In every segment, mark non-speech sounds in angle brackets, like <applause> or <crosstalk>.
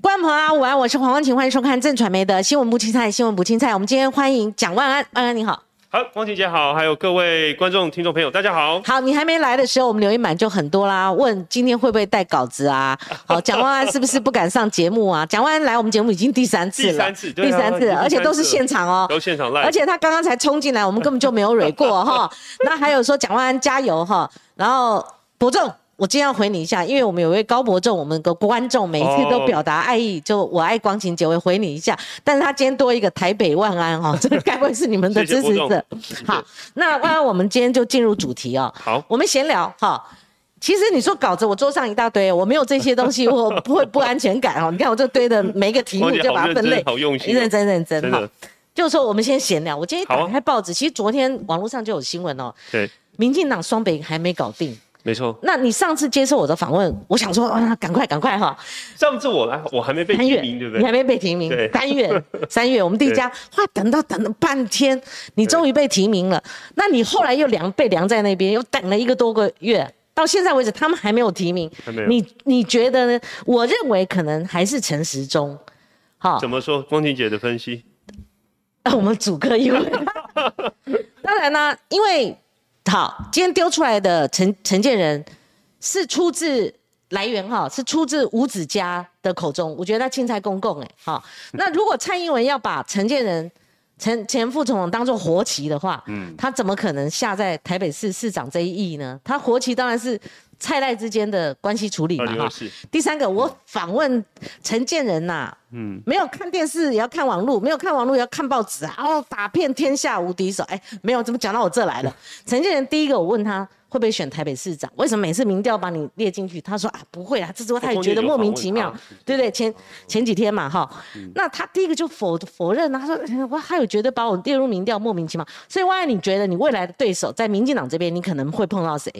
观众朋友，午安，我是黄光晴，欢迎收看正传媒的新闻不青菜，新闻不青菜。我们今天欢迎蒋万安，万安你好。好，光晴姐好，还有各位观众、听众朋友，大家好。好，你还没来的时候，我们留言板就很多啦，问今天会不会带稿子啊？<laughs> 好，蒋万安是不是不敢上节目啊？蒋万安来我们节目已经第三次了，第三次，第三次，而且都是现场哦，都现场来，而且他刚刚才冲进来，我们根本就没有蕊过哈。<laughs> 那还有说蒋万安加油哈，然后伯仲。我今天要回你一下，因为我们有位高博仲，我们的观众每一次都表达爱意，就我爱光晴姐，我回你一下。但是他今天多一个台北万安哈，<laughs> 这个该不会是你们的支持者？好，那万安，我们今天就进入主题哦。好，我们闲聊哈。其实你说稿子，我桌上一大堆，我没有这些东西，我 <laughs> 不会不安全感哦。你看我这堆的每一个题目就把它分类，好用心，认真认真哈。就是说，我们先闲聊。我今天打开报纸，其实昨天网络上就有新闻哦。对，民进党双北还没搞定。没错，那你上次接受我的访问，我想说啊，赶快赶快哈！上次我来，我还没被提名，对不对？你还没被提名，三月 <laughs> 三月，我们第一家，哇，等到等了半天，你终于被提名了。那你后来又凉被凉在那边，又等了一个多个月，到现在为止，他们还没有提名。你你觉得呢？我认为可能还是陈时中。好，怎么说？光晴姐的分析？我们主客一位。<laughs> 当然呢，因为。好，今天丢出来的陈陈建仁是出自来源哈，是出自吴子嘉的口中。我觉得他青菜公公哎，好，那如果蔡英文要把陈建仁陈前副总统当做活棋的话，嗯，他怎么可能下在台北市市长这一役呢？他活棋当然是。蔡赖之间的关系处理嘛哈，第三个我访问陈建仁呐，嗯，没有看电视也要看网络，没有看网络也要看报纸啊，哦，打遍天下无敌手，哎，没有，怎么讲到我这来了？<laughs> 陈建仁第一个我问他会不会选台北市长，为什么每次民调把你列进去？他说啊不会啊，这之后他也觉得莫名其妙，对不对？前前几天嘛哈，那他第一个就否否认啊，他说我还有觉得把我列入民调莫名其妙，所以万一你觉得你未来的对手在民进党这边，你可能会碰到谁？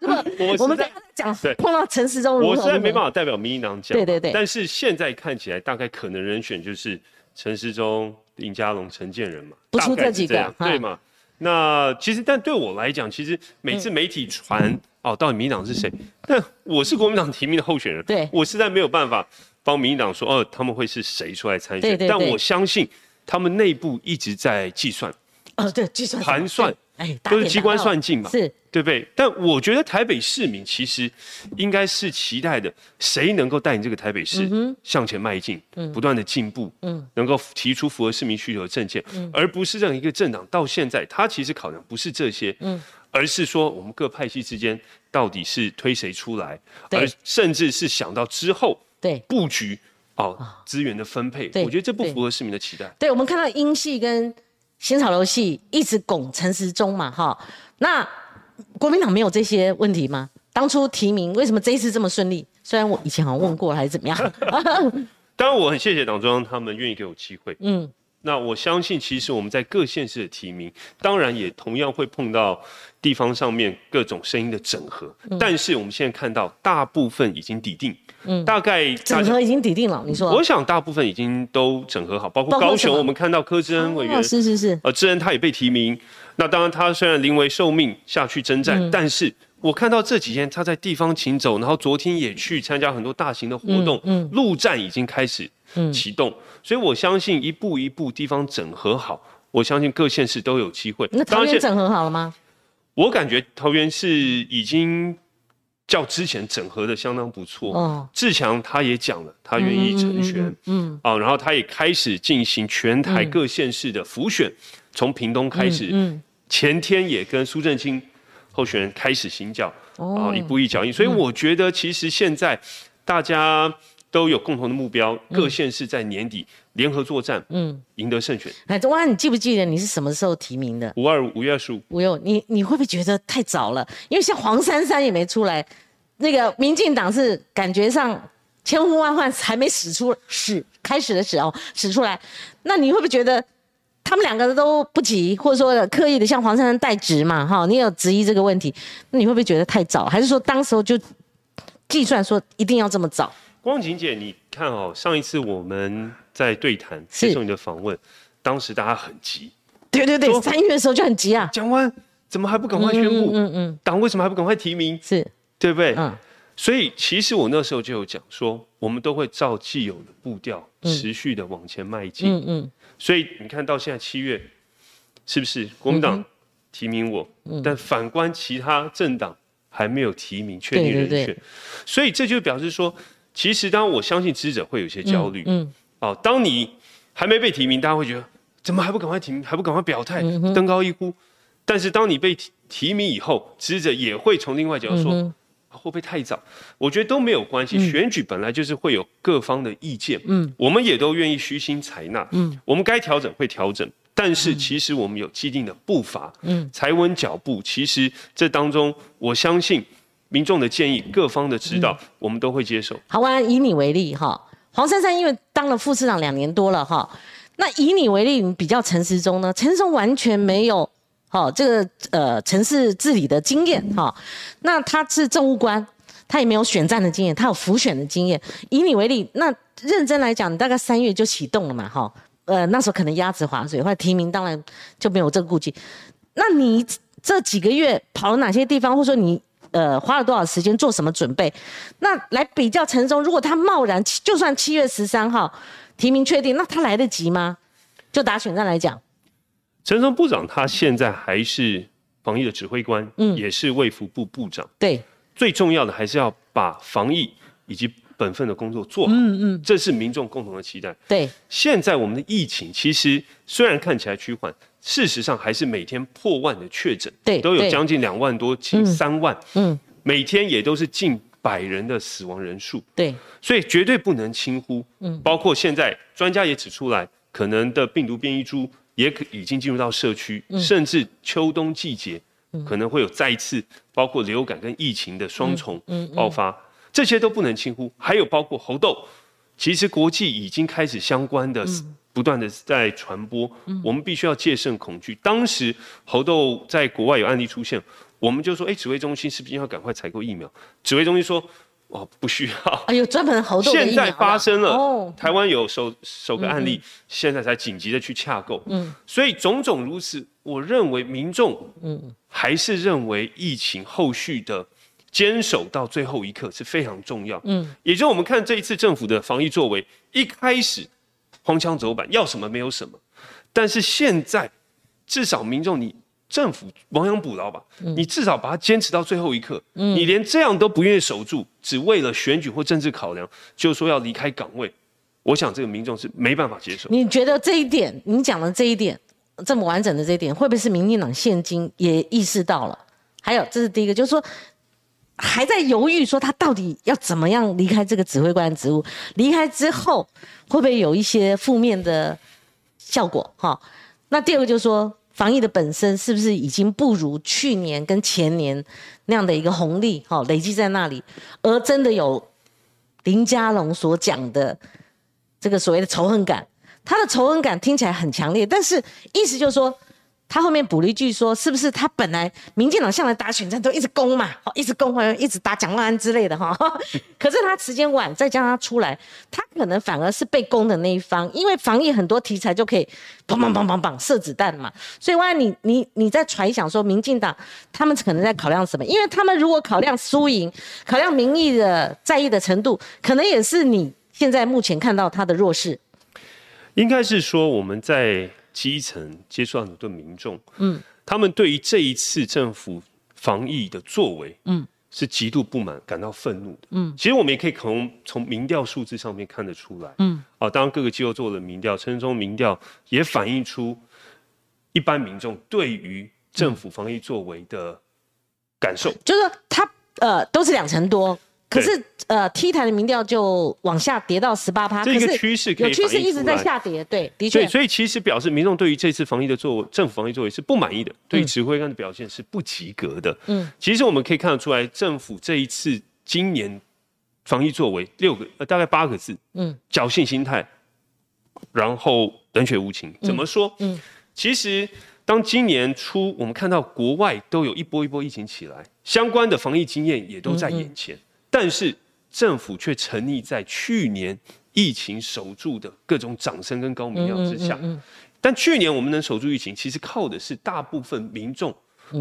<laughs> 我们在讲碰到陈时中，我实在没办法代表民进党讲。对对对。但是现在看起来，大概可能人选就是陈时中、林佳龙、陈建仁嘛，不出这几个，对嘛？那其实，但对我来讲，其实每次媒体传哦，到底民进党是谁？但我是国民党提名的候选人，对我实在没有办法帮民进党说哦，他们会是谁出来参选？但我相信他们内部一直在计算。哦，对，计算盘算。都是机关算尽嘛，是对不对？但我觉得台北市民其实应该是期待的，谁能够带领这个台北市向前迈进，不断的进步，嗯能够提出符合市民需求的政见，而不是任何一个政党到现在，他其实考量不是这些，嗯而是说我们各派系之间到底是推谁出来，而甚至是想到之后对布局哦资源的分配，我觉得这不符合市民的期待。对，我们看到英系跟。新潮流系一直拱陈时中嘛，哈，那国民党没有这些问题吗？当初提名为什么这一次这么顺利？虽然我以前好像问过还是怎么样。<laughs> 当然我很谢谢党中央他们愿意给我机会。嗯，那我相信其实我们在各县市的提名，当然也同样会碰到地方上面各种声音的整合。但是我们现在看到大部分已经抵定。嗯，大概整合已经抵定了。你说，我想大部分已经都整合好，包括高雄，我们看到柯志恩委员，是是是，呃，志恩他也被提名。那当然，他虽然临危受命下去征战，但是我看到这几天他在地方行走，然后昨天也去参加很多大型的活动，嗯，陆战已经开始启动，所以我相信一步一步地方整合好，我相信各县市都有机会。那桃园整合好了吗？我感觉桃园是已经。较之前整合的相当不错，哦，志强他也讲了，他愿意成全，嗯，啊，然后他也开始进行全台各县市的浮选，从屏东开始，嗯，前天也跟苏正清候选人开始行脚，啊，一步一脚印，所以我觉得其实现在大家都有共同的目标，各县市在年底联合作战，嗯，赢得胜选。哎，钟安，你记不记得你是什么时候提名的？五二五月二十五。五六，你你会不会觉得太早了？因为像黄珊珊也没出来。那个民进党是感觉上千呼万唤还没使出使开始的时候使出来，那你会不会觉得他们两个都不急，或者说刻意的向黄珊珊代职嘛？哈，你有质疑这个问题，那你会不会觉得太早？还是说当时候就计算说一定要这么早？光景姐，你看哦，上一次我们在对谈接受你的访问，当时大家很急，对对对，三月的时候就很急啊，讲完怎么还不赶快宣布？嗯嗯，党为什么还不赶快提名？是。对不对？嗯，所以其实我那时候就有讲说，我们都会照既有的步调持续的往前迈进。嗯嗯。所以你看到现在七月，是不是国民党提名我？嗯。但反观其他政党还没有提名确定人选，所以这就表示说，其实当我相信支持者会有些焦虑。嗯。哦，当你还没被提名，大家会觉得怎么还不赶快提名，还不赶快表态，登高一呼？但是当你被提提名以后，支持者也会从另外角度说。会不会太早？我觉得都没有关系。选举本来就是会有各方的意见，嗯，我们也都愿意虚心采纳，嗯，我们该调整会调整，但是其实我们有既定的步伐，嗯，踩稳脚步。其实这当中，我相信民众的建议、各方的指导，我们都会接受。好啊，以你为例哈，黄珊珊因为当了副市长两年多了哈，那以你为例，你比较陈时中呢？陈时中完全没有。好，这个呃城市治理的经验哈，那他是政务官，他也没有选战的经验，他有浮选的经验。以你为例，那认真来讲，你大概三月就启动了嘛，哈，呃那时候可能鸭子划水，或者提名，当然就没有这个顾忌。那你这几个月跑了哪些地方，或者说你呃花了多少时间做什么准备？那来比较陈忠，如果他贸然就算七月十三号提名确定，那他来得及吗？就打选战来讲。陈松部长他现在还是防疫的指挥官，嗯，也是卫福部部长。对，最重要的还是要把防疫以及本分的工作做好。嗯嗯，这是民众共同的期待。对，现在我们的疫情其实虽然看起来趋缓，事实上还是每天破万的确诊，对，都有将近两万多，近三万。嗯，每天也都是近百人的死亡人数。对，所以绝对不能轻忽。嗯，包括现在专家也指出来，可能的病毒变异株。也可已经进入到社区，甚至秋冬季节可能会有再一次包括流感跟疫情的双重爆发，这些都不能轻忽。还有包括猴痘，其实国际已经开始相关的不断的在传播，我们必须要戒慎恐惧。当时猴痘在国外有案例出现，我们就说：哎，指挥中心是不是要赶快采购疫苗？指挥中心说。哦，不需要。哎呦，专门猴痘现在发生了，哦，台湾有首首个案例，现在才紧急的去洽购。嗯，所以种种如此，我认为民众，嗯，还是认为疫情后续的坚守到最后一刻是非常重要。嗯，也就是我们看这一次政府的防疫作为，一开始荒腔走板，要什么没有什么，但是现在至少民众你。政府亡羊补牢吧，你至少把它坚持到最后一刻。你连这样都不愿意守住，只为了选举或政治考量，就说要离开岗位，我想这个民众是没办法接受。你觉得这一点，你讲的这一点这么完整的这一点，会不会是民进党现今也意识到了？还有，这是第一个，就是说还在犹豫，说他到底要怎么样离开这个指挥官职务？离开之后会不会有一些负面的效果？哈，那第二个就是说。防疫的本身是不是已经不如去年跟前年那样的一个红利？哈，累积在那里，而真的有林佳龙所讲的这个所谓的仇恨感，他的仇恨感听起来很强烈，但是意思就是说。他后面补了一句说：“是不是他本来民进党向来打选战都一直攻嘛，一直攻，或者一直打蒋万安之类的哈。<laughs> 可是他时间晚，再加上他出来，他可能反而是被攻的那一方，因为防疫很多题材就可以砰砰砰砰砰射子弹嘛。所以万一你你你在揣想说民进党他们可能在考量什么？因为他们如果考量输赢，考量民意的在意的程度，可能也是你现在目前看到他的弱势。应该是说我们在。”基层接触到很多民众，嗯，他们对于这一次政府防疫的作为，嗯，是极度不满，感到愤怒的，嗯，其实我们也可以从从民调数字上面看得出来，嗯，啊，当然各个机构做了民调，陈中民调也反映出一般民众对于政府防疫作为的感受，就是他呃都是两成多。可是，呃，T 台的民调就往下跌到十八趴，这个趋势有趋势一直在下跌，对，的确。所以其实表示民众对于这次防疫的作为，政府防疫作为是不满意的，对于指挥官的表现是不及格的。嗯，其实我们可以看得出来，政府这一次今年防疫作为六个呃大概八个字，嗯，侥幸心态，然后冷血无情。怎么说？嗯，其实当今年初我们看到国外都有一波一波疫情起来，相关的防疫经验也都在眼前。但是政府却沉溺在去年疫情守住的各种掌声跟高民调之下。但去年我们能守住疫情，其实靠的是大部分民众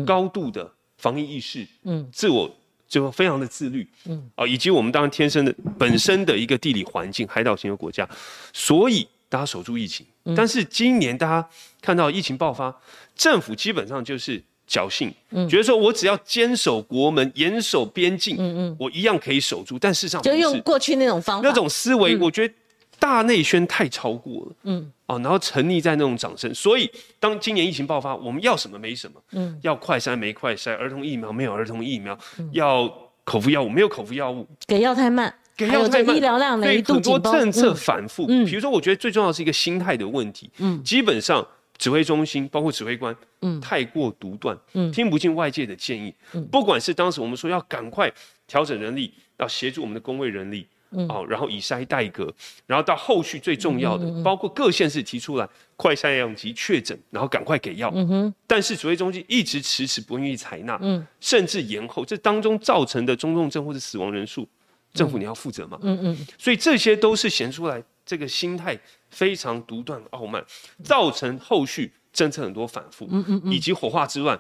高度的防疫意识、嗯。自我就非常的自律，嗯，啊，以及我们当然天生的本身的一个地理环境，海岛型的国家，所以大家守住疫情。但是今年大家看到疫情爆发，政府基本上就是侥幸，觉得说我只要坚守国门、严守边境，嗯嗯，我一样可以守住。但事实上就用过去那种方法，那种思维，我觉得大内宣太超过了，嗯，哦，然后沉溺在那种掌声。所以当今年疫情爆发，我们要什么没什么，嗯，要快筛没快筛，儿童疫苗没有儿童疫苗，要口服药物没有口服药物，给药太慢。给药太慢，医疗量的一度很多政策反复，嗯，比如说，我觉得最重要的是一个心态的问题，嗯，基本上指挥中心包括指挥官，嗯，太过独断，嗯，听不进外界的建议，嗯，不管是当时我们说要赶快调整人力，要协助我们的工位人力，嗯，哦，然后以筛代隔，然后到后续最重要的，包括各县市提出来快筛样及确诊，然后赶快给药，嗯哼，但是指挥中心一直迟迟不愿意采纳，嗯，甚至延后，这当中造成的中重症或者死亡人数。政府你要负责嘛？嗯嗯，所以这些都是显出来这个心态非常独断傲慢，造成后续政策很多反复，嗯嗯以及火化之乱，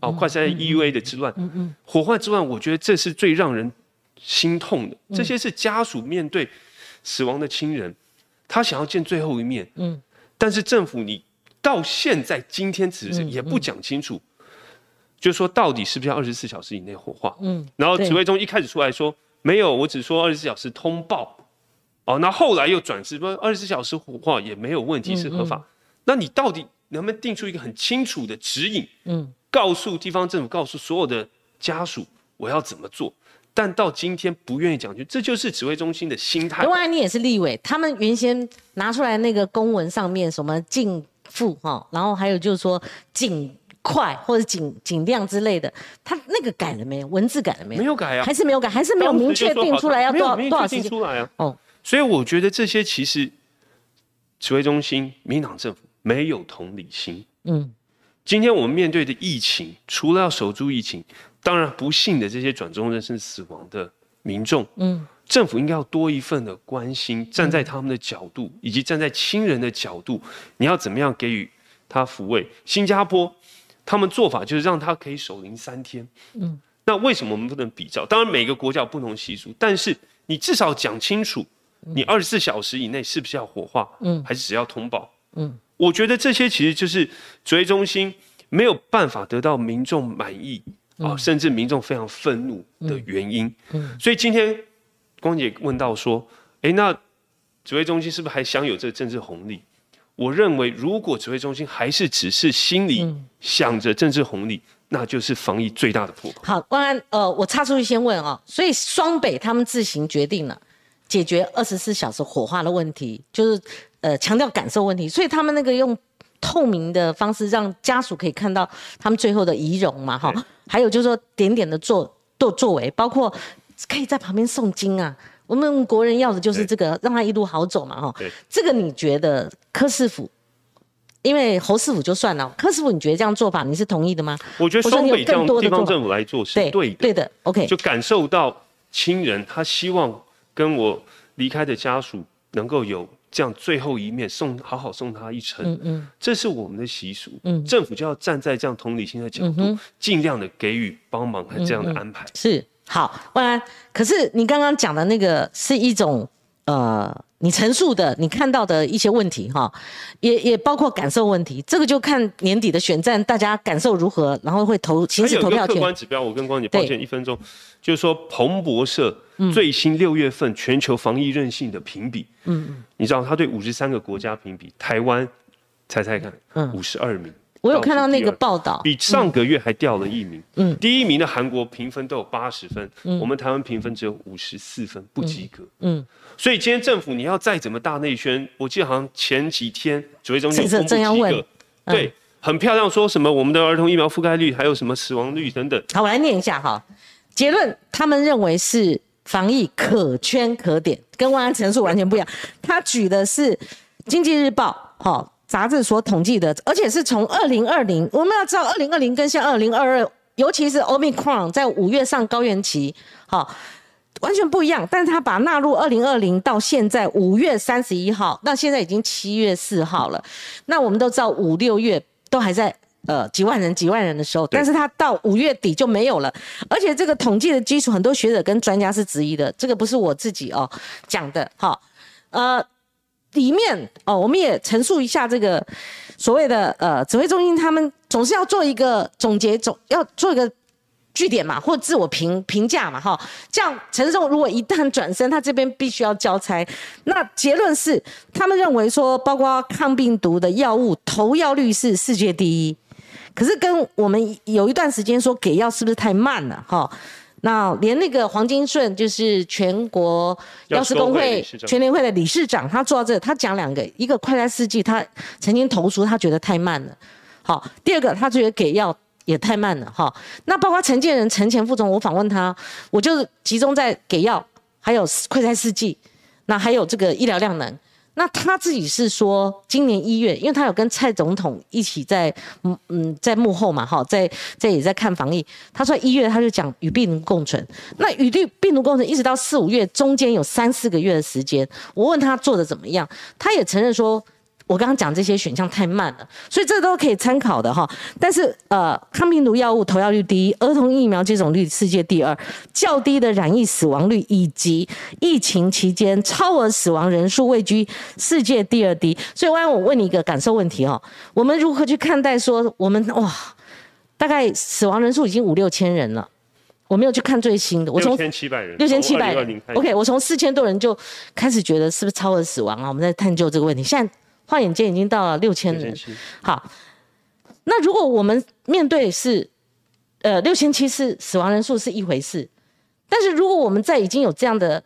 哦，快筛 EUA 的之乱，嗯嗯，火化之乱，我觉得这是最让人心痛的。这些是家属面对死亡的亲人，他想要见最后一面，嗯，但是政府你到现在今天只是也不讲清楚，就说到底是不是要二十四小时以内火化？嗯，然后指挥中一开始出来说。没有，我只说二十四小时通报，哦，那后来又转直播二十四小时火化也没有问题，是合法。那你到底能不能定出一个很清楚的指引？嗯，告诉地方政府，告诉所有的家属，我要怎么做？但到今天不愿意讲，就这就是指挥中心的心态。另外，你也是立委，他们原先拿出来那个公文上面什么禁复哈，然后还有就是说禁。快或者尽尽量之类的，他那个改了没有？文字改了没有？没有改啊，还是没有改，还是没有明确定出来要多少多少时间出来啊？哦，所以我觉得这些其实指挥中心、民党政府没有同理心。嗯，今天我们面对的疫情，除了要守住疫情，当然不幸的这些转中人生死亡的民众，嗯，政府应该要多一份的关心，站在他们的角度，以及站在亲人的角度，你要怎么样给予他抚慰？新加坡。他们做法就是让他可以守灵三天。嗯，那为什么我们不能比较？当然每个国家有不同习俗，但是你至少讲清楚，你二十四小时以内是不是要火化？嗯，还是只要通报？嗯，我觉得这些其实就是指挥中心没有办法得到民众满意啊，甚至民众非常愤怒的原因。嗯，所以今天光姐问到说，哎，那指挥中心是不是还享有这个政治红利？我认为，如果指挥中心还是只是心里想着政治红利，那就是防疫最大的破口。好，关安，呃，我插出去先问啊，所以双北他们自行决定了解决二十四小时火化的问题，就是呃强调感受问题，所以他们那个用透明的方式让家属可以看到他们最后的仪容嘛，哈，还有就是说点点的作作作为，包括可以在旁边诵经啊。我们国人要的就是这个，让他一路好走嘛，哈。这个你觉得柯师傅，因为侯师傅就算了，柯师傅你觉得这样做法你是同意的吗？我觉得双北这样地方政府来做是对的，对的。OK，就感受到亲人他希望跟我离开的家属能够有这样最后一面，送好好送他一程。嗯嗯，这是我们的习俗。嗯，政府就要站在这样同理心的角度，尽量的给予帮忙和这样的安排。是。好，万安。可是你刚刚讲的那个是一种呃，你陈述的你看到的一些问题哈，也也包括感受问题。这个就看年底的选战，大家感受如何，然后会投，其实投票权。客观指标，我跟光姐抱歉一分钟，就是说彭博社最新六月份全球防疫韧性的评比，嗯嗯，你知道他对五十三个国家评比，台湾猜猜看，嗯，五十二名。我有看到那个报道，比上个月还掉了一名。嗯，第一名的韩国评分都有八十分，我们台湾评分只有五十四分，不及格。嗯，所以今天政府你要再怎么大内宣，我记得好像前几天指挥中心公布几个，对，很漂亮，说什么我们的儿童疫苗覆盖率，还有什么死亡率等等。好，我来念一下哈，结论他们认为是防疫可圈可点，跟万安陈述完全不一样。他举的是经济日报，哈。杂志所统计的，而且是从二零二零，我们要知道二零二零跟现二零二二，尤其是 Omicron 在五月上高原期，好，完全不一样。但是他把纳入二零二零到现在五月三十一号，那现在已经七月四号了。那我们都知道五六月都还在呃几万人、几万人的时候，但是他到五月底就没有了，而且这个统计的基础，很多学者跟专家是质疑的，这个不是我自己哦讲的，好，呃，里面哦，我们也陈述一下这个所谓的呃指挥中心，他们总是要做一个总结，总要做一个。据点嘛，或自我评评价嘛，哈，这样陈胜如果一旦转身，他这边必须要交差。那结论是，他们认为说，包括抗病毒的药物投药率是世界第一，可是跟我们有一段时间说给药是不是太慢了，哈？那连那个黄金顺就是全国药师工会全联会的理事长，他做到这，他讲两个，一个快在四季，他曾经投诉他觉得太慢了，好，第二个他觉得给药。也太慢了哈，那包括陈建仁、陈前副总，我访问他，我就集中在给药，还有快筛试剂，那还有这个医疗量能。那他自己是说，今年一月，因为他有跟蔡总统一起在嗯嗯在幕后嘛哈，在在也在看防疫。他说一月他就讲与病毒共存，那与病病毒共存一直到四五月中间有三四个月的时间，我问他做的怎么样，他也承认说。我刚刚讲这些选项太慢了，所以这都可以参考的哈。但是呃，抗病毒药物投药率第一，儿童疫苗接种率世界第二，较低的染疫死亡率以及疫情期间超额死亡人数位居世界第二低。所以，我我问你一个感受问题哦，我们如何去看待说我们哇，大概死亡人数已经五六千人了，我没有去看最新的，我从六千七百人，六千七百人，OK，我从四千多人就开始觉得是不是超额死亡啊？我们在探究这个问题，现在。换眼间已经到了六千人，好，那如果我们面对是，呃，六千七是死亡人数是一回事，但是如果我们在已经有这样的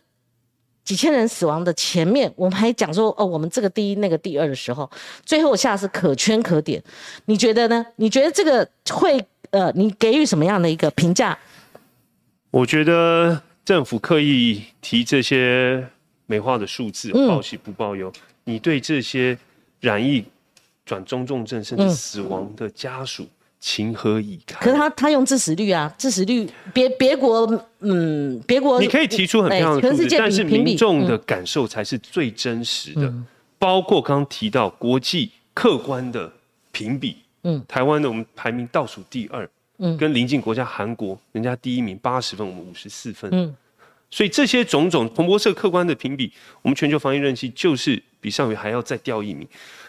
几千人死亡的前面，我们还讲说哦，我们这个第一那个第二的时候，最后下是可圈可点，你觉得呢？你觉得这个会呃，你给予什么样的一个评价？我觉得政府刻意提这些美化的数字，报喜不报忧，你对这些。染疫转中重症甚至死亡的家属情何以堪？可是他他用致死率啊，致死率别别国嗯别国你可以提出很漂亮的数字，但是民众的感受才是最真实的。包括刚刚提到国际客观的评比，嗯，台湾的我们排名倒数第二，嗯，跟邻近国家韩国人家第一名八十分，我们五十四分，嗯，所以这些种种彭博社客观的评比，我们全球防疫任期就是。比上回还要再掉一名，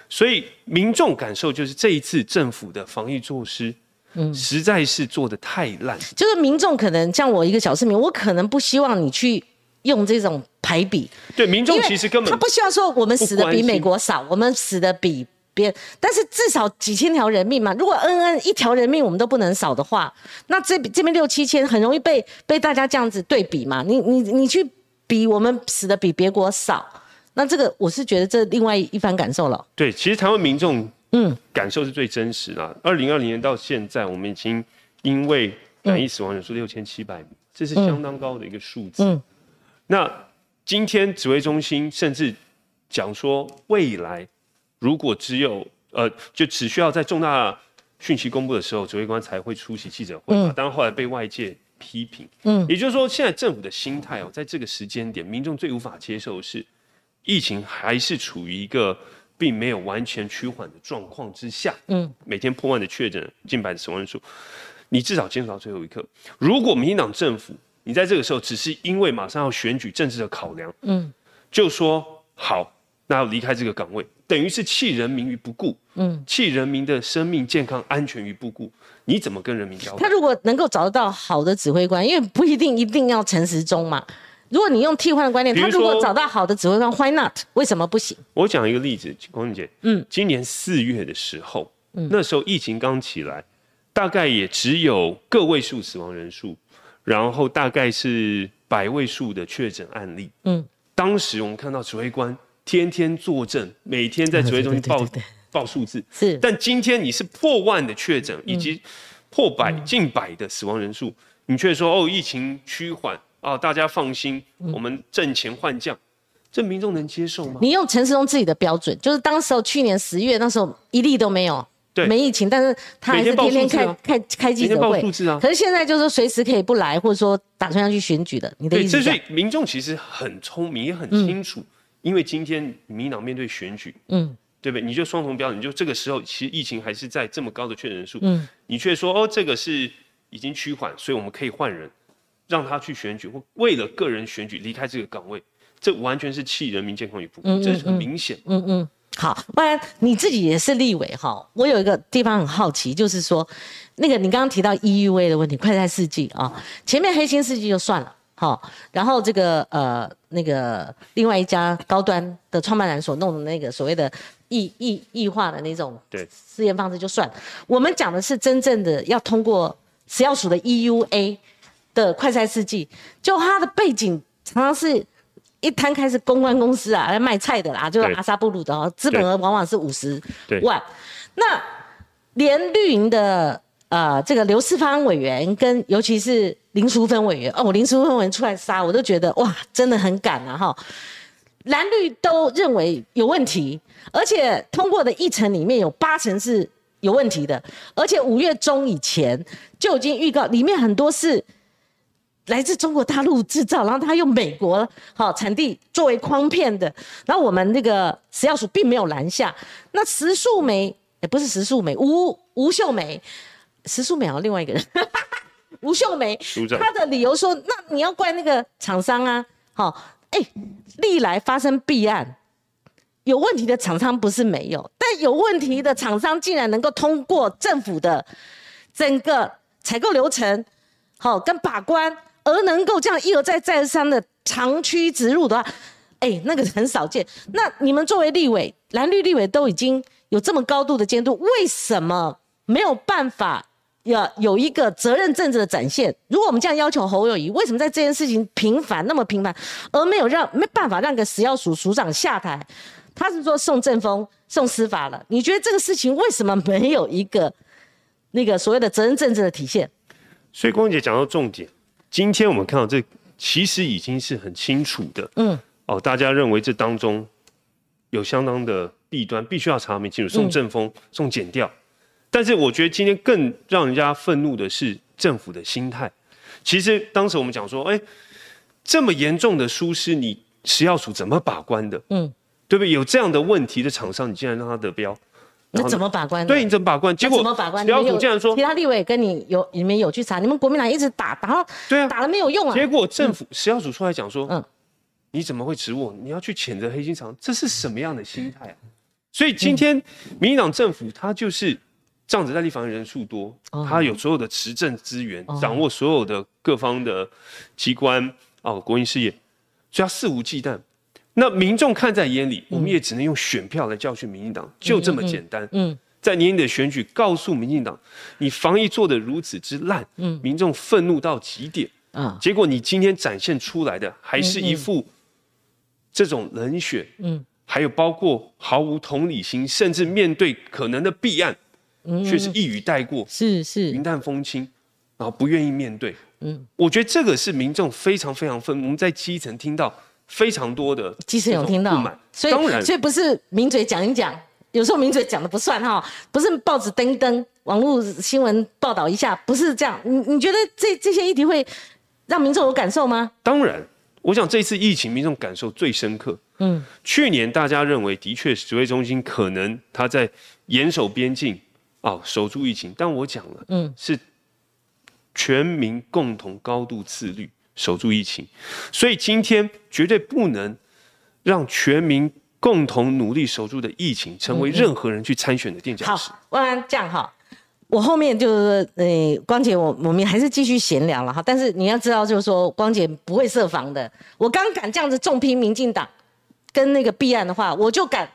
所以民众感受就是这一次政府的防疫措施，嗯，实在是做的太烂。就是民众可能像我一个小市民，我可能不希望你去用这种排比。对，民众其实根本他不希望说我们死的比美国少，我们死的比别，但是至少几千条人命嘛。如果恩恩一条人命我们都不能少的话，那这这边六七千很容易被被大家这样子对比嘛。你你你去比我们死的比别国少。那这个我是觉得这另外一番感受了。对，其实台湾民众嗯感受是最真实的。二零二零年到现在，我们已经因为染疫死亡人数六千七百名，这是相当高的一个数字。嗯，那今天指挥中心甚至讲说，未来如果只有呃，就只需要在重大讯息公布的时候，指挥官才会出席记者会。嗯，当然后来被外界批评。嗯，也就是说，现在政府的心态哦，在这个时间点，民众最无法接受的是。疫情还是处于一个并没有完全趋缓的状况之下，嗯，每天破万的确诊，近百的死亡人数，你至少坚持到最后一刻。如果民进党政府你在这个时候只是因为马上要选举政治的考量，嗯，就说好，那要离开这个岗位，等于是弃人民于不顾，嗯，弃人民的生命健康安全于不顾，你怎么跟人民交代？他如果能够找得到好的指挥官，因为不一定一定要陈时中嘛。如果你用替换的观念，他如果找到好的指挥官，Why not？为什么不行？我讲一个例子，光姐，嗯，今年四月的时候，嗯，那时候疫情刚起来，大概也只有个位数死亡人数，然后大概是百位数的确诊案例，嗯，当时我们看到指挥官天天作证，每天在指挥中心 <laughs> 报报数字，是，但今天你是破万的确诊，以及破百近百的死亡人数，你却说哦，疫情趋缓。哦，大家放心，我们挣钱换将，这民众能接受吗？你用陈世忠自己的标准，就是当时候去年十月那时候一例都没有，对，没疫情，但是他还是天天开开开记者会，可是现在就是随时可以不来，或者说打算要去选举的，你的意思？所以民众其实很聪明，也很清楚，因为今天民党面对选举，嗯，对不对？你就双重标准，你就这个时候其实疫情还是在这么高的确诊数，嗯，你却说哦，这个是已经趋缓，所以我们可以换人，让他去选举，或为了个人选举离开这个岗位，这完全是弃人民健康于不顾，这是很明显。嗯嗯。好，不然你自己也是立委哈。我有一个地方很好奇，就是说，那个你刚刚提到 EUV 的问题，快餐试剂啊，前面黑心试剂就算了，好，然后这个呃那个另外一家高端的创办人所弄的那个所谓的异异异化的那种对试验方式就算，我们讲的是真正的要通过食药署的 EUA 的快餐试剂，就它的背景常常是。一摊开是公关公司啊，来卖菜的啦，就是阿萨布鲁的哦，资本额往往是五十万。那连绿营的呃这个刘世芳委员跟尤其是林淑芬委员哦，林淑芬委员出来杀，我都觉得哇，真的很敢啊哈。蓝绿都认为有问题，而且通过的议程里面有八成是有问题的，而且五月中以前就已经预告，里面很多是。来自中国大陆制造，然后他用美国好产地作为框片的，然后我们那个食药署并没有拦下。那石素梅也不是石素梅，吴吴秀梅，石素梅好像另外一个人，吴秀梅，他的理由说，那你要怪那个厂商啊，好，哎，历来发生弊案，有问题的厂商不是没有，但有问题的厂商竟然能够通过政府的整个采购流程，好跟把关。而能够这样一而再再而三的长驱直入的话，哎，那个很少见。那你们作为立委，蓝绿立委都已经有这么高度的监督，为什么没有办法要有一个责任政治的展现？如果我们这样要求侯友谊，为什么在这件事情频繁那么频繁，而没有让没办法让个食药署署长下台？他是说送政风送司法了，你觉得这个事情为什么没有一个那个所谓的责任政治的体现？所以光姐讲到重点。今天我们看到这其实已经是很清楚的，嗯，哦，大家认为这当中有相当的弊端，必须要查明清楚，送正风，送减掉。但是我觉得今天更让人家愤怒的是政府的心态。其实当时我们讲说，哎，这么严重的疏失，你食药署怎么把关的？嗯，对不对？有这样的问题的厂商，你竟然让他得标？那怎么把关？对你怎么把关？结果怎么把关？标股竟然说其他立委跟你有你们有去查，你们国民党一直打打，对啊，打了没有用啊。结果政府食药署出来讲说，嗯，你怎么会指我？你要去谴责黑心厂，这是什么样的心态啊？所以今天民进党政府他就是这样子，在立法人数多，他有所有的持政资源，掌握所有的各方的机关哦，国营事业，所以他肆无忌惮。那民众看在眼里，我们也只能用选票来教训民进党，就这么简单。嗯，在年底的选举，告诉民进党，你防疫做得如此之烂，嗯，民众愤怒到极点。啊，结果你今天展现出来的，还是一副这种冷血，嗯，还有包括毫无同理心，甚至面对可能的弊案，却是一语带过，是是云淡风轻，然后不愿意面对。嗯，我觉得这个是民众非常非常愤怒。我们在基层听到。非常多的基层有听到，所以当然，所以不是名嘴讲一讲，有时候名嘴讲的不算哈，不是报纸登登，网络新闻报道一下，不是这样。你你觉得这这些议题会让民众有感受吗？当然，我想这次疫情民众感受最深刻。嗯，去年大家认为的确指挥中心可能他在严守边境啊，守住疫情，但我讲了，嗯，是全民共同高度自律。守住疫情，所以今天绝对不能让全民共同努力守住的疫情成为任何人去参选的垫脚石。好，万安这样哈，我后面就是呃，光姐，我我们还是继续闲聊了哈。但是你要知道，就是说光姐不会设防的。我刚敢这样子重批民进党跟那个弊案的话，我就敢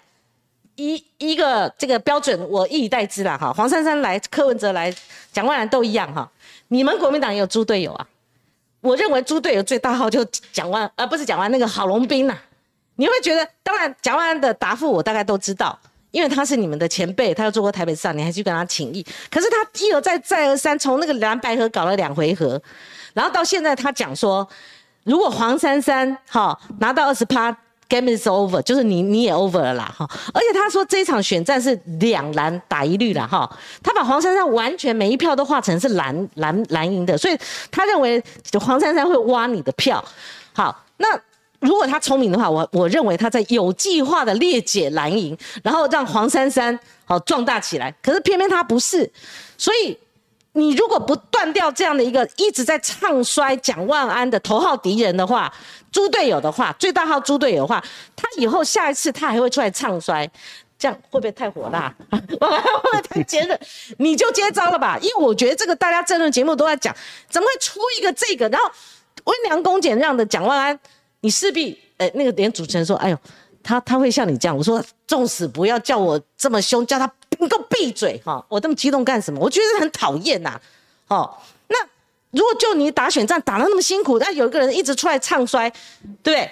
一一个这个标准，我一以待之啦哈。黄珊珊来，柯文哲来，蒋万兰都一样哈。你们国民党也有猪队友啊。我认为猪队友最大号就蒋万，而不是蒋万那个郝龙斌呐。你会觉得，当然蒋万的答复我大概都知道，因为他是你们的前辈，他又做过台北市长，你还去跟他请益。可是他一而再再而三，从那个蓝白河搞了两回合，然后到现在他讲说，如果黄珊珊哈拿到二十趴。Game is over，就是你你也 over 了啦哈，而且他说这一场选战是两蓝打一绿了哈，他把黄珊珊完全每一票都画成是蓝蓝蓝营的，所以他认为黄珊珊会挖你的票。好，那如果他聪明的话，我我认为他在有计划的裂解蓝营，然后让黄珊珊好壮大起来。可是偏偏他不是，所以你如果不断掉这样的一个一直在唱衰蒋万安的头号敌人的话，猪队友的话，最大号猪队友的话，他以后下一次他还会出来唱衰，这样会不会太火辣？会不会太尖锐？你就接招了吧，因为我觉得这个大家争论节目都在讲，怎么会出一个这个，然后温良恭俭让的蒋万安。你势必，呃，那个连主持人说，哎呦，他他会像你这样，我说，纵使不要叫我这么凶，叫他你给我闭嘴哈，我这么激动干什么？我觉得很讨厌呐，哦，那如果就你打选战打得那么辛苦，那有一个人一直出来唱衰，对不对？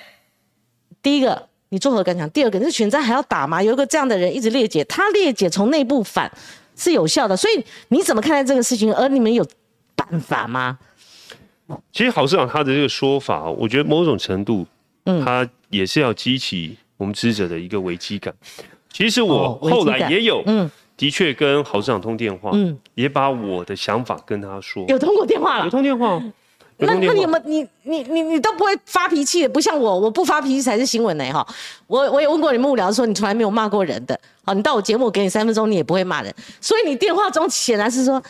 第一个你作何感想？第二个，那选战还要打吗？有一个这样的人一直裂解，他裂解从内部反是有效的，所以你怎么看待这个事情？而你们有办法吗？其实郝市长他的这个说法，我觉得某种程度，嗯，他也是要激起我们支持者的一个危机感。其实我后来也有，嗯，的确跟郝市长通电话，嗯，也把我的想法跟他说。有通过电话了？有通电话。那那你们你你你你都不会发脾气，不像我，我不发脾气才是新闻呢哈。我我也问过你幕僚说，你从来没有骂过人的。好，你到我节目给你三分钟，你也不会骂人。所以你电话中显然是说。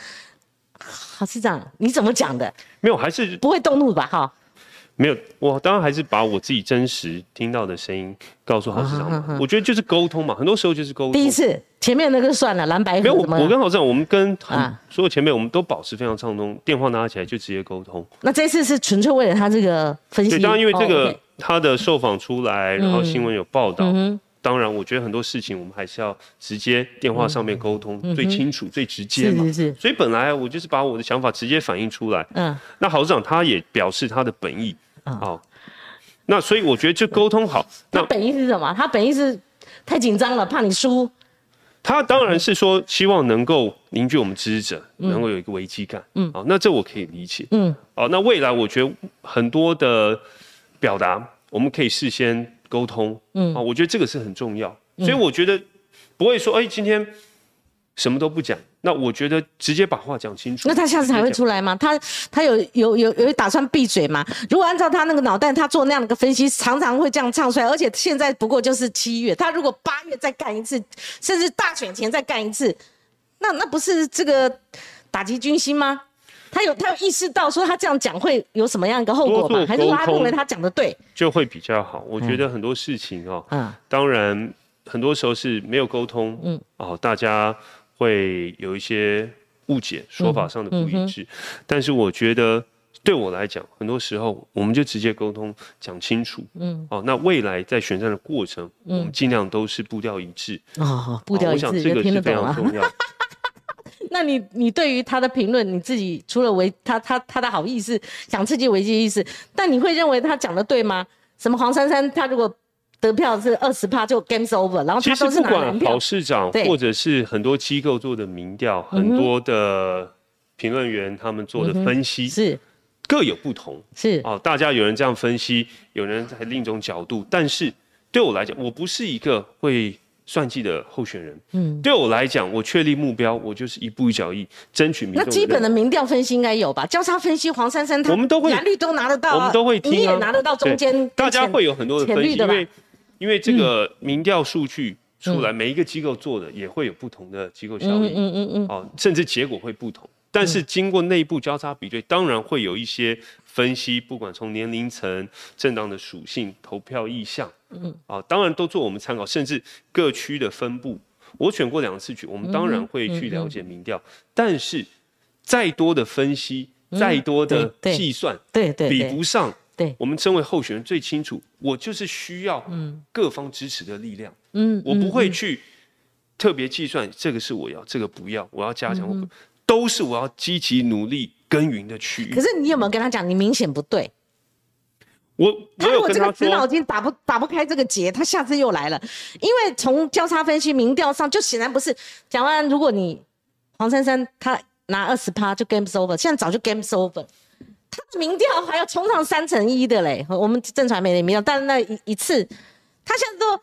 郝市长，你怎么讲的？没有，还是不会动怒吧？哈，没有，我当然还是把我自己真实听到的声音告诉郝市长。我觉得就是沟通嘛，很多时候就是沟通。第一次前面那个算了，蓝白没有。我我跟郝市长，我们跟所有前辈，我们都保持非常畅通，电话拿起来就直接沟通。那这次是纯粹为了他这个分析？对，当然因为这个他的受访出来，然后新闻有报道。当然，我觉得很多事情我们还是要直接电话上面沟通最清楚、最直接嘛。是是是。所以本来我就是把我的想法直接反映出来。嗯。那郝市长他也表示他的本意。哦。那所以我觉得就沟通好。那本意是什么？他本意是太紧张了，怕你输。他当然是说希望能够凝聚我们支持者，能够有一个危机感。嗯。好，那这我可以理解。嗯。哦，那未来我觉得很多的表达，我们可以事先。沟通，嗯啊，我觉得这个是很重要，所以我觉得不会说，哎，今天什么都不讲。那我觉得直接把话讲清楚。那他下次还会出来吗？他他有有有有打算闭嘴吗？如果按照他那个脑袋，他做那样的一个分析，常常会这样唱出来。而且现在不过就是七月，他如果八月再干一次，甚至大选前再干一次，那那不是这个打击军心吗？他有他有意识到说他这样讲会有什么样一个后果吗？还是说他认为他讲的对就会比较好？我觉得很多事情哦，嗯，当然很多时候是没有沟通，嗯，哦，大家会有一些误解，说法上的不一致。但是我觉得对我来讲，很多时候我们就直接沟通讲清楚，嗯，哦，那未来在选战的过程，我们尽量都是步调一致哦，步调一致，我想这个是非常重要。<laughs> 那你你对于他的评论，你自己除了维他他他的好意思，想刺激危机意识，但你会认为他讲的对吗？什么黄珊珊他如果得票是二十趴就 games over，然后他都是拿人票。郝市长或者是很多机构做的民调，很多的评论员他们做的分析是各有不同，是哦，大家有人这样分析，有人在另一种角度，但是对我来讲，我不是一个会。算计的候选人，嗯，对我来讲，我确立目标，我就是一步一脚印，争取民。那基本的民调分析应该有吧？交叉分析，黄珊珊他，我们都会，蓝绿都拿得到，我们都会听，你也拿得到中间。大家会有很多的分析，因为因为这个民调数据出来，每一个机构做的也会有不同的机构效应，嗯嗯嗯，哦，甚至结果会不同。但是经过内部交叉比对，当然会有一些分析，不管从年龄层、政党的属性、投票意向，嗯，啊，当然都做我们参考，甚至各区的分布。我选过两次去，我们当然会去了解民调。但是再多的分析，再多的计算，对对，比不上。对，我们身为候选人最清楚，我就是需要各方支持的力量。嗯，我不会去特别计算这个是我要，这个不要，我要加强。都是我要积极努力耕耘的区域。可是你有没有跟他讲？你明显不对。我他如果这个死脑筋打不打不开这个结，他下次又来了。因为从交叉分析民调上，就显然不是讲完。如果你黄珊珊他拿二十趴就 game over，现在早就 game over。他 <laughs> 的民调还要冲上三成一的嘞。我们正传媒的民调，但是那一一次，他现在都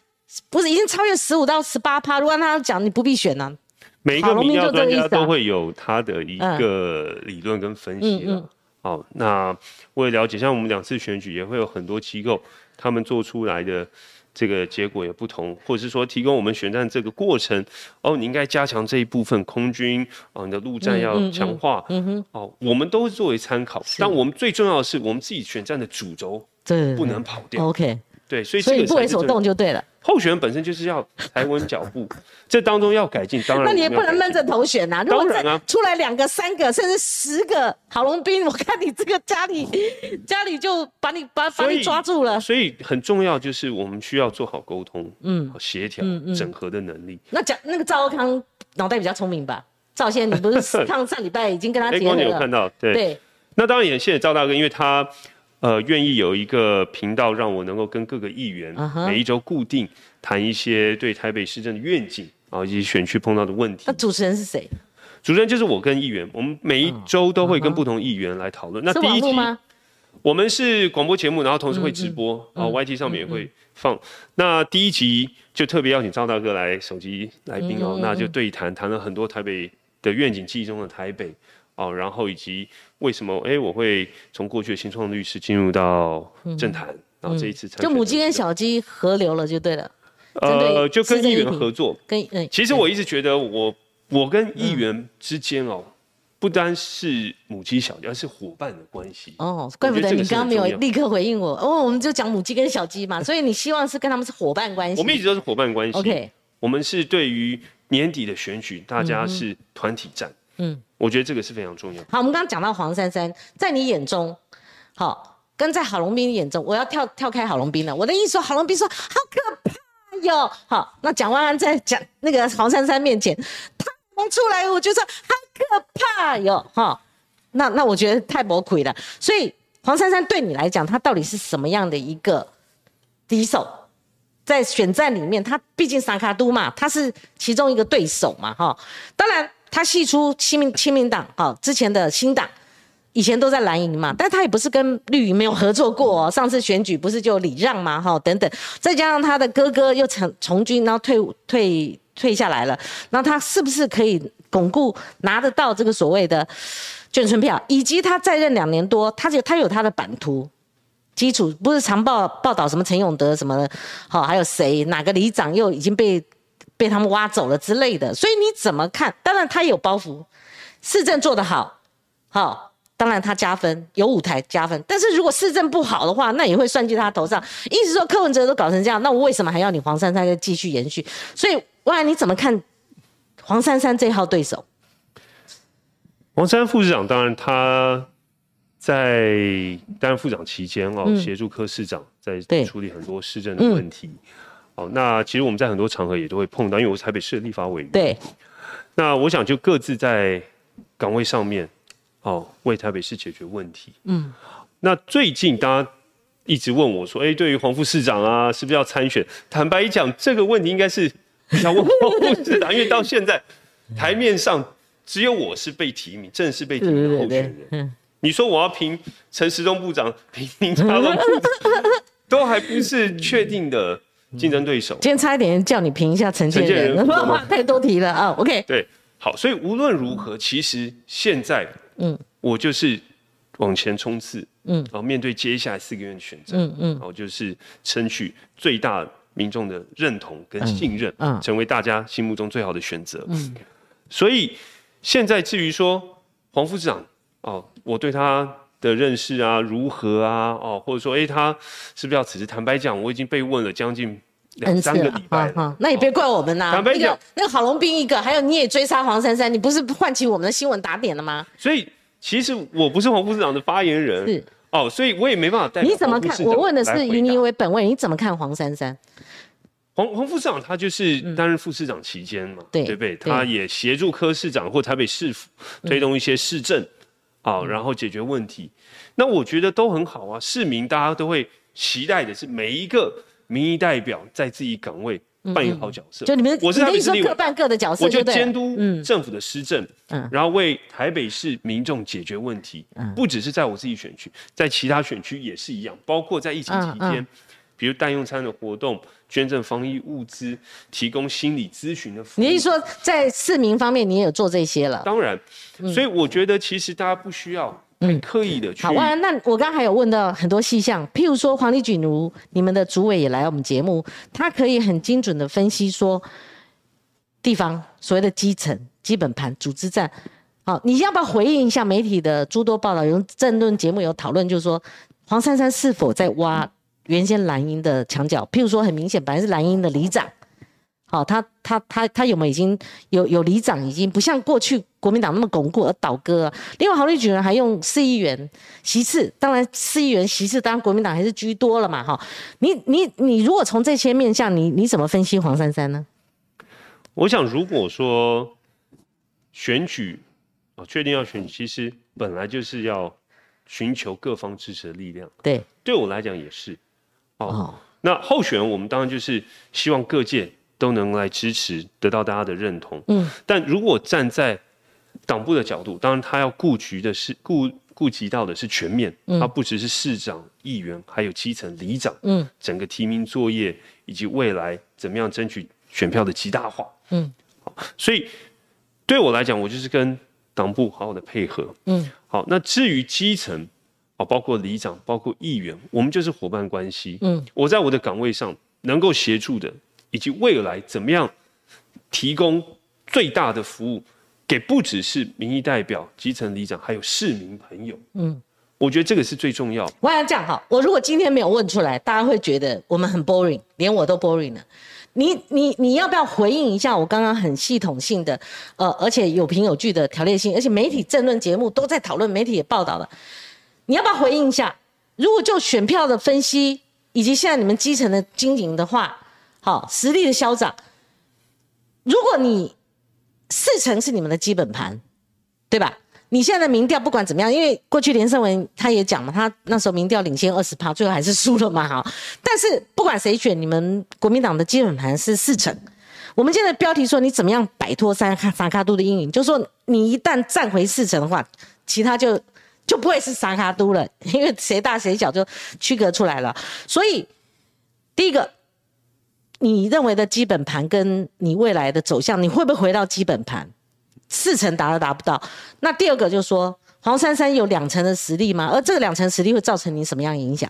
不是已经超越十五到十八趴。如果他讲，你不必选呢。每一个民调专家都会有他的一个理论跟分析了。好，那为了了解，像我们两次选举也会有很多机构他们做出来的这个结果也不同，或者是说提供我们选战这个过程，哦，你应该加强这一部分空军啊，你的陆战要强化，嗯哼，哦，我们都是作为参考，但我们最重要的是我们自己选战的主轴，对，不能跑掉，OK，对，所以所以不为所动就对了。候选人本身就是要踩稳脚步，<laughs> 这当中要改进，当然那你也不能闷着头选呐。当然啊，出来两个、三个，甚至十个郝龙斌，<laughs> 我看你这个家里家里就把你把把你抓住了。所以很重要就是我们需要做好沟通，嗯，协调、整合的能力。那讲那个赵康脑袋比较聪明吧？赵先生，你不是上上礼拜已经跟他结合了？有看到，对。那当然也谢谢赵大哥，因为他。呃，愿意有一个频道让我能够跟各个议员每一周固定谈一些对台北市政的愿景啊，以及选区碰到的问题。那主持人是谁？主持人就是我跟议员，我们每一周都会跟不同议员来讨论。那第一集我们是广播节目，然后同时会直播啊，YT 上面也会放。那第一集就特别邀请赵大哥来手机来宾哦，那就对谈谈了很多台北的愿景，记忆中的台北。哦，然后以及为什么哎，我会从过去的新创律师进入到政坛，然后这一次就母鸡跟小鸡合流了就对了。呃，就跟议员合作。跟嗯，其实我一直觉得我我跟议员之间哦，不单是母鸡小鸡，而是伙伴的关系。哦，怪不得你刚刚没有立刻回应我。哦，我们就讲母鸡跟小鸡嘛，<laughs> 所以你希望是跟他们是伙伴关系。我们一直都是伙伴关系。OK，我们是对于年底的选举，大家是团体战。嗯。我觉得这个是非常重要。好，我们刚刚讲到黄珊珊，在你眼中，好，跟在郝龙斌眼中，我要跳跳开郝龙斌了。我的意思说，郝龙斌说好可怕哟。好，那讲完再讲那个黄珊珊面前，他没出来，我就说好可怕哟。哈，那那我觉得太魔鬼了。所以黄珊珊对你来讲，他到底是什么样的一个敌手？在选战里面，他毕竟萨卡都嘛，他是其中一个对手嘛。哈，当然。他系出亲民亲民党，哈，之前的新党，以前都在蓝营嘛，但他也不是跟绿营没有合作过哦。上次选举不是就礼让嘛，哈，等等，再加上他的哥哥又从从军，然后退退退下来了，那他是不是可以巩固拿得到这个所谓的眷村票？以及他在任两年多，他就他有他的版图基础，不是常报报道什么陈永德什么的，好，还有谁哪个里长又已经被。被他们挖走了之类的，所以你怎么看？当然他有包袱，市政做得好，好，当然他加分，有舞台加分。但是如果市政不好的话，那也会算计他头上。意思说柯文哲都搞成这样，那我为什么还要你黄珊珊再继续延续？所以未来你怎么看黄珊珊这号对手？黄珊副市长当然他在担任副长期间哦，协助柯市长在处理很多市政的问题。哦，那其实我们在很多场合也都会碰到，因为我是台北市的立法委员。对。那我想就各自在岗位上面，哦，为台北市解决问题。嗯。那最近大家一直问我说：“哎，对于黄副市长啊，是不是要参选？”坦白讲，这个问题应该是要问黄副市长，因为到现在台面上只有我是被提名，正式被提名的候选人。嗯。你说我要评陈时中部长，评林佳龙部长，都还不是确定的。竞争对手，今天差一点叫你评一下陈建仁，<laughs> 太多题了啊。OK，对，好，所以无论如何，其实现在，嗯，我就是往前冲刺，嗯，然后面对接下来四个月的选择，嗯嗯，然后就是争取最大民众的认同跟信任，嗯，成为大家心目中最好的选择。嗯，所以现在至于说黄副市长，哦，我对他的认识啊，如何啊，哦，或者说，哎，他是不是要辞职？坦白讲，我已经被问了将近。两三个礼拜，那也别怪我们呐。那个那个郝龙斌一个，还有你也追杀黄珊珊，你不是唤起我们的新闻打点了吗？所以其实我不是黄副市长的发言人，是哦，所以我也没办法代表。你怎么看？我问的是以你为本位，你怎么看黄珊珊？黄黄副市长他就是担任副市长期间嘛，对不对？他也协助柯市长或台北市府推动一些市政，啊，然后解决问题。那我觉得都很好啊，市民大家都会期待的是每一个。民意代表在自己岗位扮演好角色，就你们，我是他们说各扮各的角色，我就监督政府的施政，然后为台北市民众解决问题。不只是在我自己选区，在其他选区也是一样，包括在疫情期间，比如代用餐的活动、捐赠防疫物资、提供心理咨询的服务。你是说在市民方面，你也有做这些了？当然，所以我觉得其实大家不需要很刻意的去。好，那我刚刚还有问到很多细项，譬如说黄丽锦如，你们的主委也来我们节目，他可以很精准的分析说，地方所谓的基层基本盘组织战，好，你要不要回应一下媒体的诸多报道？有政论节目有讨论，就是说黄珊珊是否在挖原先蓝营的墙角？譬如说，很明显本来是蓝营的里长。好，他他他他有没有已经有有里长已经不像过去国民党那么巩固而倒戈？另外，郝立举人还用市议员席次，当然市议员席次，当然国民党还是居多了嘛。哈，你你你如果从这些面向，你你怎么分析黄珊珊呢？我想，如果说选举啊，确定要选，其实本来就是要寻求各方支持的力量。对，对我来讲也是。哦，那候选人，我们当然就是希望各界。都能来支持，得到大家的认同。嗯，但如果站在党部的角度，当然他要顾局的是顾顾及到的是全面，他不只是市长、议员，还有基层里长。嗯，整个提名作业以及未来怎么样争取选票的极大化。嗯，好，所以对我来讲，我就是跟党部好好的配合。嗯，好，那至于基层，哦，包括里长、包括议员，我们就是伙伴关系。嗯，我在我的岗位上能够协助的。以及未来怎么样提供最大的服务给不只是民意代表、基层里长，还有市民朋友。嗯，我觉得这个是最重要。我想这样哈，我如果今天没有问出来，大家会觉得我们很 boring，连我都 boring 了。你你你要不要回应一下我刚刚很系统性的，呃，而且有凭有据的条列性，而且媒体政论节目都在讨论，媒体也报道了。你要不要回应一下？如果就选票的分析，以及现在你们基层的经营的话？好，实力的消长。如果你四成是你们的基本盘，对吧？你现在的民调不管怎么样，因为过去连胜文他也讲嘛，他那时候民调领先二十趴，最后还是输了嘛，哈。但是不管谁选，你们国民党的基本盘是四成。我们现在标题说你怎么样摆脱三卡三卡都的阴影，就是说你一旦站回四成的话，其他就就不会是三卡都了，因为谁大谁小就区隔出来了。所以第一个。你认为的基本盘跟你未来的走向，你会不会回到基本盘？四成达都达不到。那第二个就是说，黄珊珊有两成的实力吗？而这个两成实力会造成你什么样影响？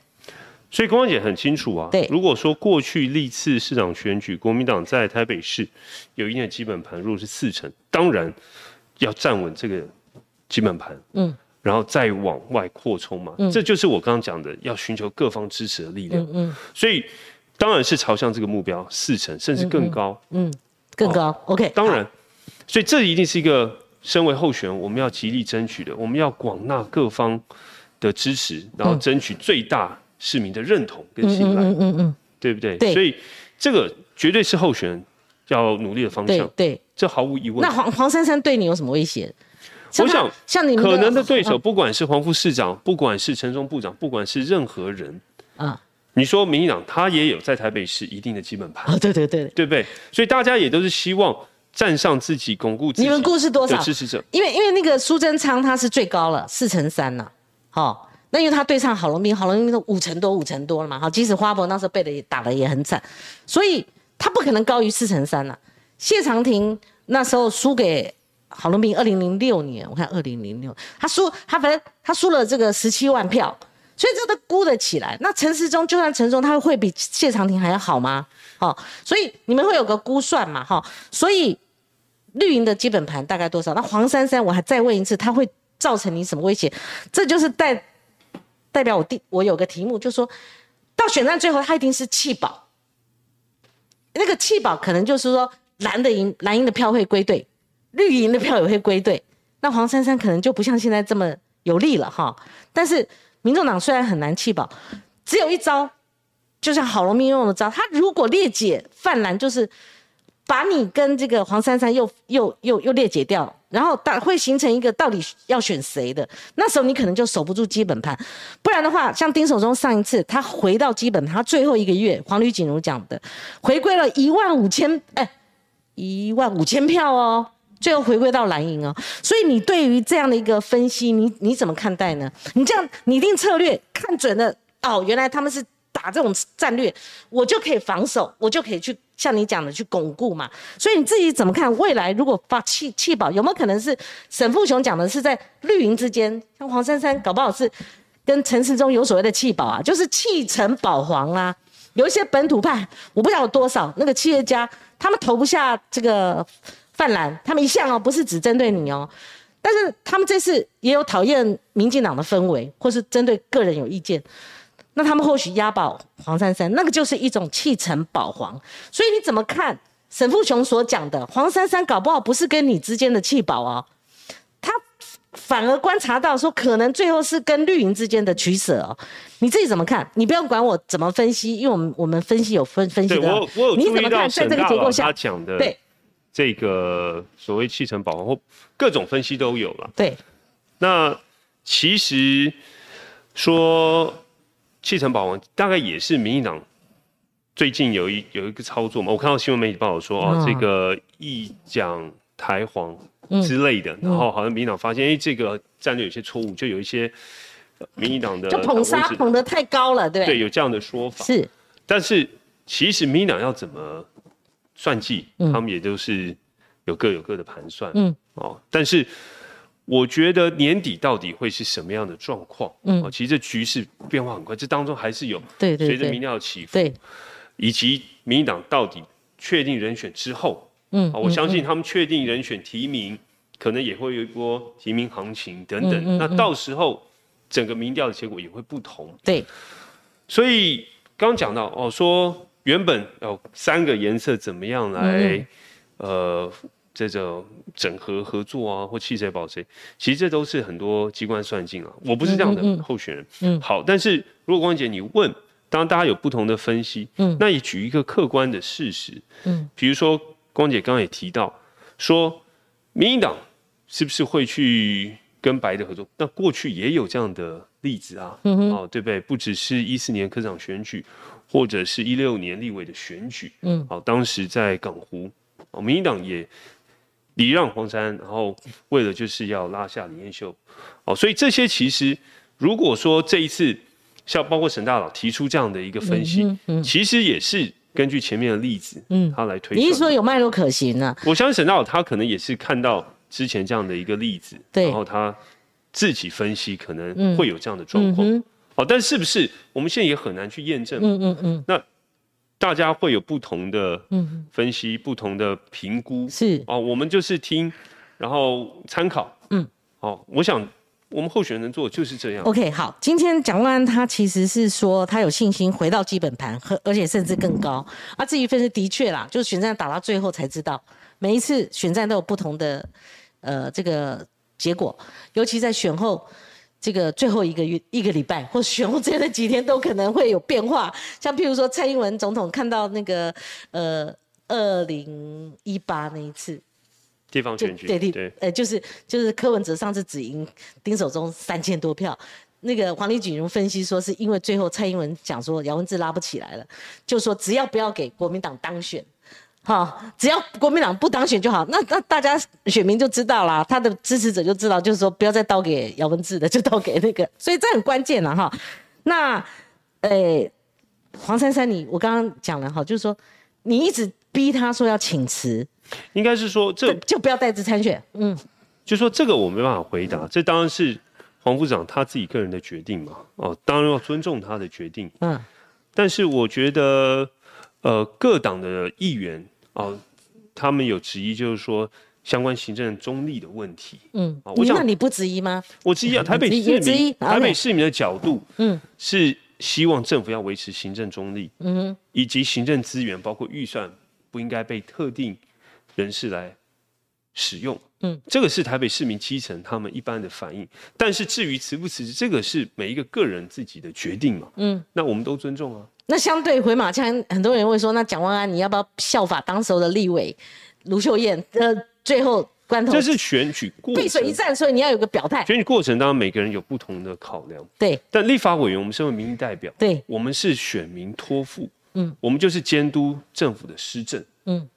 所以公安姐很清楚啊。对，如果说过去历次市长选举，国民党在台北市有一定的基本盘，如果是四成，当然要站稳这个基本盘，嗯，然后再往外扩充嘛。嗯，这就是我刚刚讲的，要寻求各方支持的力量。嗯嗯，所以。当然是朝向这个目标，四成甚至更高。嗯，更高。OK。当然，所以这一定是一个身为候选人我们要极力争取的。我们要广纳各方的支持，然后争取最大市民的认同跟信赖。嗯嗯嗯，对不对？对。所以这个绝对是候选人要努力的方向。对，这毫无疑问。那黄黄珊珊对你有什么威胁？我想，像你们可能的对手，不管是黄副市长，不管是陈忠部长，不管是任何人，啊。你说民进党他也有在台北市一定的基本盘啊，对对对，对不对？所以大家也都是希望站上自己，巩固自己。你们估是多少支持者？因为因为那个苏贞昌他是最高了四成三呐，好，那因为他对上郝龙斌，郝龙斌都五成多五成多了嘛，好，即使花博那时候被的也打的也很惨，所以他不可能高于四成三呐。谢长廷那时候输给郝龙斌，二零零六年，我看二零零六，他输他反正他输了这个十七万票。所以这都估得起来。那陈时中就算陈中，他会比谢长廷还要好吗？哦，所以你们会有个估算嘛？哈，所以绿营的基本盘大概多少？那黄珊珊，我还再问一次，他会造成你什么威胁？这就是代代表我第我有个题目，就说到选战最后，他一定是弃保。那个弃保可能就是说蓝的赢，蓝营的票会归队，绿营的票也会归队。那黄珊珊可能就不像现在这么有利了哈。但是。民众党虽然很难弃保，只有一招，就像郝龙斌用的招，他如果裂解泛蓝，就是把你跟这个黄珊珊又又又又裂解掉，然后大会形成一个到底要选谁的，那时候你可能就守不住基本盘，不然的话，像丁守中上一次他回到基本盘，他最后一个月，黄吕锦如讲的，回归了一万五千，哎，一万五千票哦。最后回归到蓝营哦，所以你对于这样的一个分析，你你怎么看待呢？你这样拟定策略看准了哦，原来他们是打这种战略，我就可以防守，我就可以去像你讲的去巩固嘛。所以你自己怎么看未来？如果发弃弃保，有没有可能是沈富雄讲的是在绿营之间，像黄珊珊搞不好是跟陈时中有所谓的弃保啊，就是弃城保黄啊。有一些本土派，我不知道有多少那个企业家，他们投不下这个泛蓝，他们一向哦不是只针对你哦，但是他们这次也有讨厌民进党的氛围，或是针对个人有意见，那他们或许押宝黄珊珊，那个就是一种弃城保黄。所以你怎么看沈富雄所讲的黄珊珊搞不好不是跟你之间的弃保哦，他。反而观察到说，可能最后是跟绿营之间的取舍哦。你自己怎么看？你不用管我怎么分析，因为我们我们分析有分分析的。我我有注意到在这个结构下他讲的对这个所谓弃城保皇或各种分析都有了。对，那其实说弃城保皇大概也是民进党最近有一有一个操作嘛。我看到新闻媒体报道说哦，这个一讲台皇。之类的，然后好像民进党发现，哎，这个战略有些错误，就有一些民进党的就捧杀捧得太高了，对对，有这样的说法是。但是其实民进党要怎么算计，他们也都是有各有各的盘算，嗯哦。但是我觉得年底到底会是什么样的状况？嗯，哦，其实这局势变化很快，这当中还是有对对随着民调起伏，对，以及民进党到底确定人选之后。嗯，我相信他们确定人选提名，可能也会有一波提名行情等等。那到时候整个民调的结果也会不同。对，所以刚讲到哦，说原本有三个颜色怎么样来呃这种整合合作啊，或弃谁保谁，其实这都是很多机关算尽啊。我不是这样的候选人。嗯，好，但是如果光姐你问，当然大家有不同的分析。嗯，那也举一个客观的事实。嗯，比如说。光姐刚刚也提到，说民进党是不是会去跟白的合作？那过去也有这样的例子啊，嗯哦，对不对？不只是一四年科长选举，或者是一六年立委的选举，嗯，好，当时在港湖，哦，民进党也礼让黄山，然后为了就是要拉下李彦秀，哦，所以这些其实如果说这一次像包括沈大佬提出这样的一个分析，其实也是。根据前面的例子，嗯，他来推。你是说有脉络可行呢？我相信沈大佬他可能也是看到之前这样的一个例子，对，然后他自己分析可能会有这样的状况。哦，但是不是我们现在也很难去验证？嗯嗯嗯。那大家会有不同的分析，不同的评估。是哦，我们就是听，然后参考。嗯，好，我想。我们候选人做就是这样。OK，好，今天蒋万安他其实是说他有信心回到基本盘，和而且甚至更高。啊，这一份是的确啦，就是选战打到最后才知道，每一次选战都有不同的呃这个结果，尤其在选后这个最后一个月一个礼拜，或选后这的几天都可能会有变化。像譬如说蔡英文总统看到那个呃二零一八那一次。地方选举对对，呃，就是就是柯文哲上次只赢丁守中三千多票，那个黄丽锦如分析说，是因为最后蔡英文讲说姚文智拉不起来了，就说只要不要给国民党当选，哈，只要国民党不当选就好，那那大家选民就知道啦，他的支持者就知道，就是说不要再倒给姚文智的，就倒给那个，<laughs> 所以这很关键了哈。那，呃，黄珊珊，你我刚刚讲了哈，就是说你一直逼他说要请辞。应该是说这就不要代资参选，嗯，就说这个我没办法回答，这当然是黄副长他自己个人的决定嘛，哦，当然要尊重他的决定，嗯，但是我觉得，呃，各党的议员哦，他们有质疑，就是说相关行政中立的问题，嗯，啊，我想你不质疑吗？我质疑啊，台北市民，台北市民的角度，嗯，是希望政府要维持行政中立，嗯，以及行政资源包括预算不应该被特定。人士来使用，嗯，这个是台北市民基层他们一般的反应。但是至于辞不辞职，这个是每一个个人自己的决定嘛，嗯，那我们都尊重啊。那相对回马枪，很多人会说，那蒋万安你要不要效法当时候的立委卢秀燕？呃，最后关头这是选举过背水一战，所以你要有个表态。选举过程当然每个人有不同的考量，对。但立法委员，我们身为民意代表，对，我们是选民托付，嗯，我们就是监督政府的施政，嗯。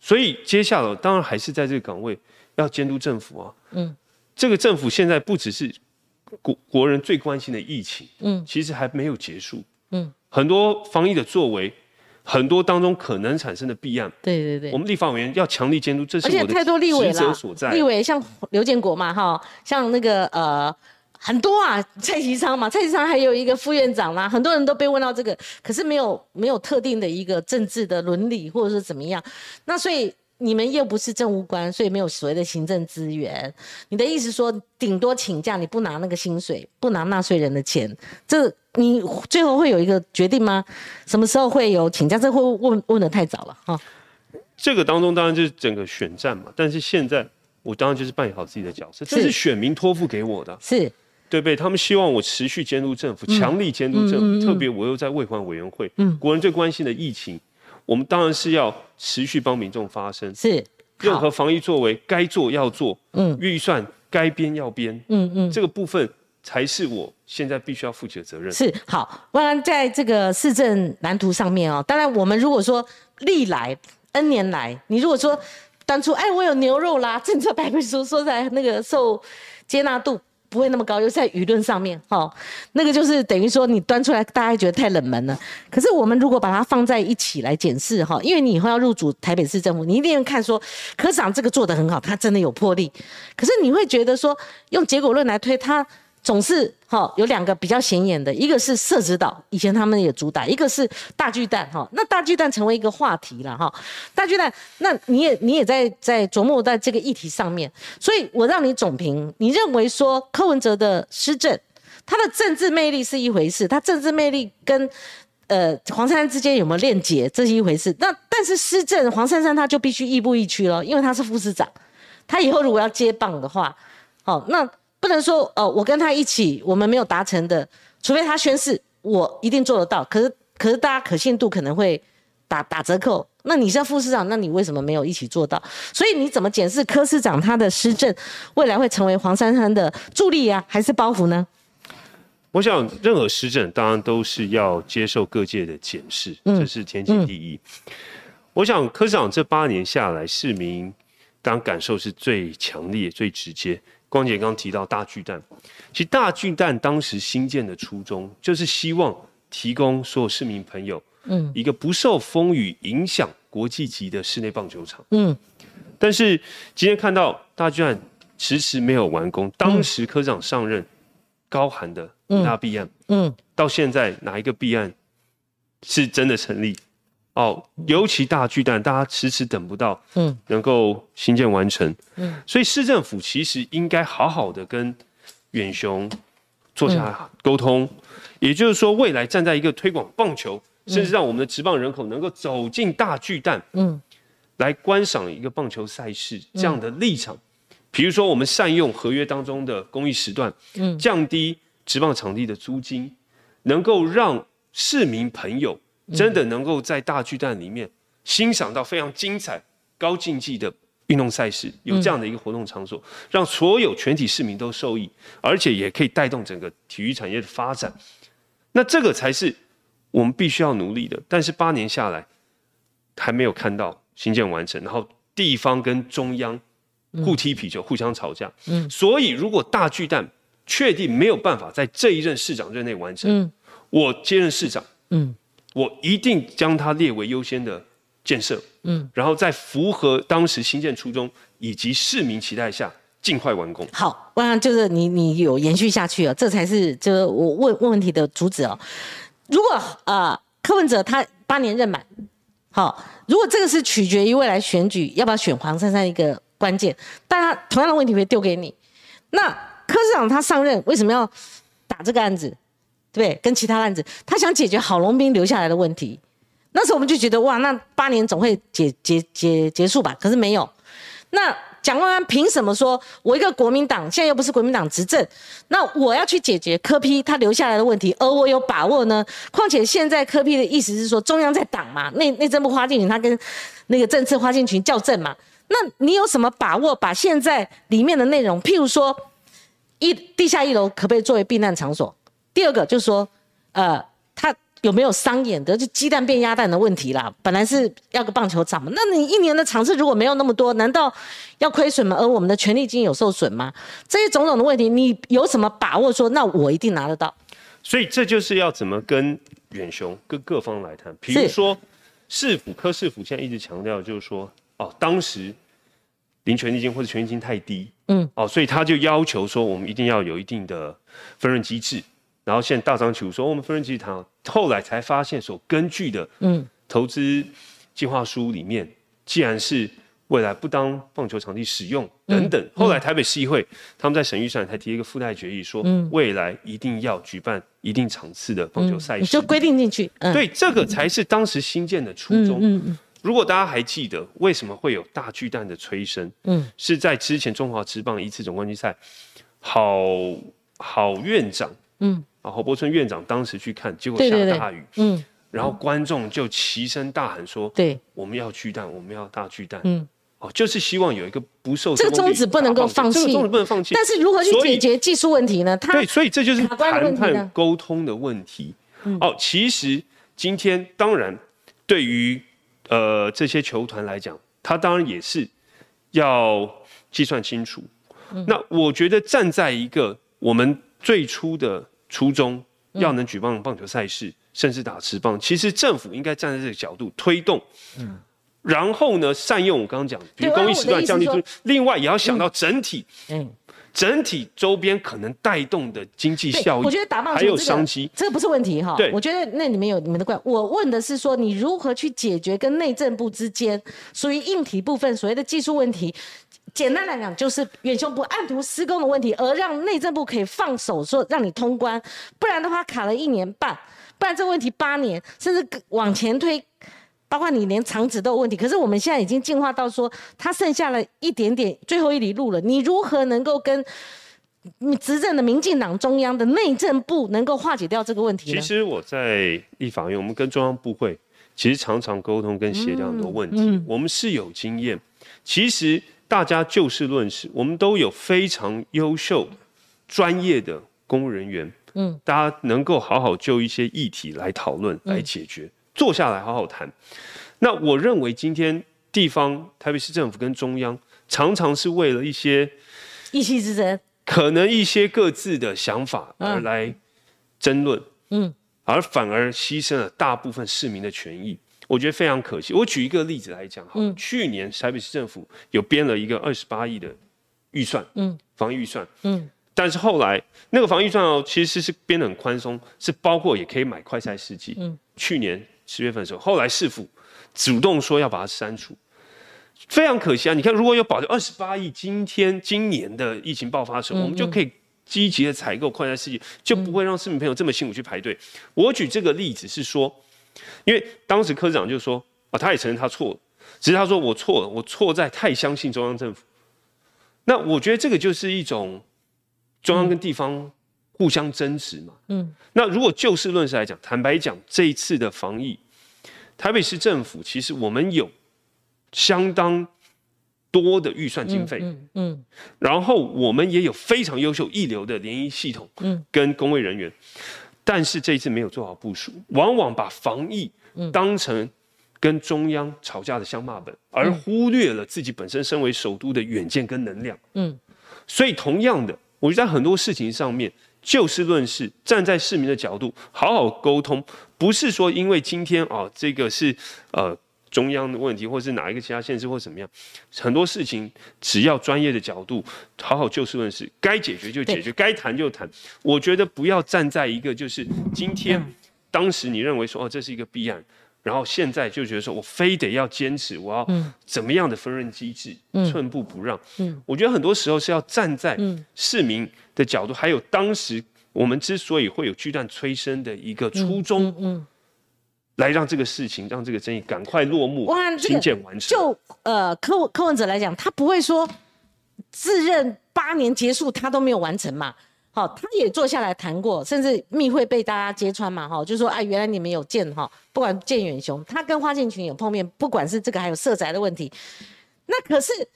所以接下来当然还是在这个岗位要监督政府啊。嗯，这个政府现在不只是国国人最关心的疫情，嗯，其实还没有结束。嗯，很多防疫的作为，很多当中可能产生的弊案。对对对，我们立法委员要强力监督，这是我的职责所在。立委像刘建国嘛，哈，像那个呃。很多啊，<laughs> 蔡其昌嘛，蔡其昌还有一个副院长啦，很多人都被问到这个，可是没有没有特定的一个政治的伦理或者是怎么样，那所以你们又不是政务官，所以没有所谓的行政资源。你的意思说，顶多请假，你不拿那个薪水，不拿纳税人的钱，这你最后会有一个决定吗？什么时候会有请假？这会问问的太早了哈。这个当中当然就是整个选战嘛，但是现在我当然就是扮演好自己的角色，这是选民托付给我的，是。对不对？他们希望我持续监督政府，强力监督政府。特别我又在卫环委员会，嗯国人最关心的疫情，我们当然是要持续帮民众发声。是，任何防疫作为该做要做，嗯，预算该编要编，嗯嗯，这个部分才是我现在必须要负起的责任。是，好，当然在这个市政蓝图上面哦，当然我们如果说历来 N 年来，你如果说当初哎我有牛肉啦，政策白皮书说在那个受接纳度。不会那么高，又在舆论上面，哈，那个就是等于说你端出来，大家觉得太冷门了。可是我们如果把它放在一起来检视，哈，因为你以后要入主台北市政府，你一定要看说科长这个做得很好，他真的有魄力。可是你会觉得说用结果论来推他。总是哈有两个比较显眼的，一个是社子岛，以前他们也主打；一个是大巨蛋哈。那大巨蛋成为一个话题了哈。大巨蛋，那你也你也在在琢磨在这个议题上面，所以我让你总评，你认为说柯文哲的施政，他的政治魅力是一回事，他政治魅力跟呃黄珊珊之间有没有链接，这是一回事。那但是施政黄珊珊他就必须亦步亦趋了，因为他是副市长，他以后如果要接棒的话，好那。不能说哦，我跟他一起，我们没有达成的，除非他宣誓，我一定做得到。可是，可是大家可信度可能会打打折扣。那你是副市长，那你为什么没有一起做到？所以你怎么检视柯市长他的施政，未来会成为黄珊珊的助力啊，还是包袱呢？我想，任何施政当然都是要接受各界的检视，这是天经地义。我想，柯市长这八年下来，市民当然感受是最强烈、最直接。光姐刚提到大巨蛋，其实大巨蛋当时新建的初衷就是希望提供所有市民朋友，嗯，一个不受风雨影响、国际级的室内棒球场，嗯。但是今天看到大巨蛋迟迟没有完工，当时科长上任高喊的大弊案，嗯，到现在哪一个弊案是真的成立？哦，尤其大巨蛋，大家迟迟等不到，嗯，能够新建完成，嗯，所以市政府其实应该好好的跟远雄坐下来沟通，也就是说，未来站在一个推广棒球，甚至让我们的职棒人口能够走进大巨蛋，嗯，来观赏一个棒球赛事这样的立场，比如说我们善用合约当中的公益时段，嗯，降低职棒场地的租金，能够让市民朋友。真的能够在大巨蛋里面欣赏到非常精彩、高竞技的运动赛事，有这样的一个活动场所，让所有全体市民都受益，而且也可以带动整个体育产业的发展。那这个才是我们必须要努力的。但是八年下来，还没有看到新建完成，然后地方跟中央互踢皮球、互相吵架。嗯，所以如果大巨蛋确定没有办法在这一任市长任内完成，我接任市长。嗯。我一定将它列为优先的建设，嗯，然后在符合当时新建初衷以及市民期待下，尽快完工。好，我想就是你你有延续下去哦，这才是就是我问问问题的主旨哦。如果呃柯文哲他八年任满，好，如果这个是取决于未来选举要不要选黄珊珊一个关键，但他同样的问题会丢给你。那柯市长他上任为什么要打这个案子？对，跟其他案子，他想解决郝龙斌留下来的问题，那时候我们就觉得哇，那八年总会结结结结束吧？可是没有。那蒋万安凭什么说我一个国民党，现在又不是国民党执政，那我要去解决柯批他留下来的问题，而我有把握呢？况且现在柯批的意思是说中央在挡嘛，内内政部花进群他跟那个政策花进群校正嘛，那你有什么把握把现在里面的内容，譬如说一地下一楼可不可以作为避难场所？第二个就是说，呃，他有没有商演的就鸡蛋变鸭蛋的问题啦？本来是要个棒球场嘛，那你一年的场次如果没有那么多，难道要亏损吗？而我们的权利金有受损吗？这些种种的问题，你有什么把握说，那我一定拿得到？所以这就是要怎么跟远雄跟各方来谈。比如说市府科市府现在一直强调，就是说哦，当时零权利金或者权利金太低，嗯，哦，所以他就要求说我们一定要有一定的分润机制。然后现在大张旗鼓说我们分润机制谈，后来才发现所根据的嗯投资计划书里面，既然是。未来不当棒球场地使用等等，后来台北市议会他们在审预算才提一个附带决议，说未来一定要举办一定场次的棒球赛事，就规定进去。对，这个才是当时新建的初衷。如果大家还记得，为什么会有大巨蛋的催生？嗯，是在之前中华职棒一次总冠军赛，好好院长，嗯，啊侯伯春院长当时去看，结果下大雨，嗯，然后观众就齐声大喊说：“对，我们要巨蛋，我们要大巨蛋。”嗯。哦，就是希望有一个不受这个宗旨不能够放弃，这个宗旨不能放弃。但是如何去解决技术问题呢？他对，所以这就是谈判沟通的问题。哦，其实今天当然对于呃这些球团来讲，他当然也是要计算清楚。那我觉得站在一个我们最初的初衷，要能举办棒球赛事，甚至打持棒，其实政府应该站在这个角度推动。嗯。然后呢，善用我刚刚讲，比如公益时段降低租，另外也要想到整体，嗯，整体周边可能带动的经济效益。我觉得打棒球还有商机，这个不是问题哈。对，我觉得那里面有你们的怪。我问的是说，你如何去解决跟内政部之间属于硬体部分所谓的技术问题？简单来讲，就是远雄不按图施工的问题，而让内政部可以放手说让你通关，不然的话卡了一年半，不然这个问题八年，甚至往前推。包括你连肠子都有问题，可是我们现在已经进化到说，它剩下了一点点最后一里路了。你如何能够跟你执政的民进党中央的内政部能够化解掉这个问题呢？其实我在立法院，我们跟中央部会其实常常沟通跟协调很多问题，我们是有经验。其实大家就事论事，我们都有非常优秀、专业的公务人员，嗯，大家能够好好就一些议题来讨论、来解决。坐下来好好谈。那我认为今天地方台北市政府跟中央常常是为了一些意气之争，可能一些各自的想法而来争论，嗯，而反而牺牲了大部分市民的权益，我觉得非常可惜。我举一个例子来讲，哈，去年台北市政府有编了一个二十八亿的预算，嗯，防疫预算，嗯，但是后来那个防疫预算哦，其实是编的很宽松，是包括也可以买快筛试剂，嗯，去年。十月份的时候，后来市府主动说要把它删除，非常可惜啊！你看，如果有保留二十八亿，今天今年的疫情爆发的时候，我们就可以积极的采购快餐试剂，就不会让市民朋友这么辛苦去排队。我举这个例子是说，因为当时科长就说啊，他也承认他错了，只是他说我错了，我错在太相信中央政府。那我觉得这个就是一种中央跟地方。互相争执嘛，嗯，那如果就事论事来讲，坦白讲，这一次的防疫，台北市政府其实我们有相当多的预算经费，嗯嗯，然后我们也有非常优秀一流的联谊系统，嗯，跟工卫人员，但是这一次没有做好部署，往往把防疫当成跟中央吵架的相骂本，而忽略了自己本身身为首都的远见跟能量，嗯，所以同样的，我觉得在很多事情上面。就事论事，站在市民的角度好好沟通，不是说因为今天啊这个是呃中央的问题，或是哪一个其他县市或怎么样，很多事情只要专业的角度好好就事论事，该解决就解决，该谈就谈。我觉得不要站在一个就是今天当时你认为说哦这是一个弊案。然后现在就觉得说，我非得要坚持，我要怎么样的分润机制，寸步不让。嗯，我觉得很多时候是要站在市民的角度，还有当时我们之所以会有巨蛋催生的一个初衷，嗯，来让这个事情，让这个争议赶快落幕，新建完成。就呃，柯柯文哲来讲，他不会说自认八年结束他都没有完成嘛。好，他也坐下来谈过，甚至密会被大家揭穿嘛，哈，就说哎，原来你们有见哈，不管见远雄，他跟花建群有碰面，不管是这个还有色宅的问题，那可是他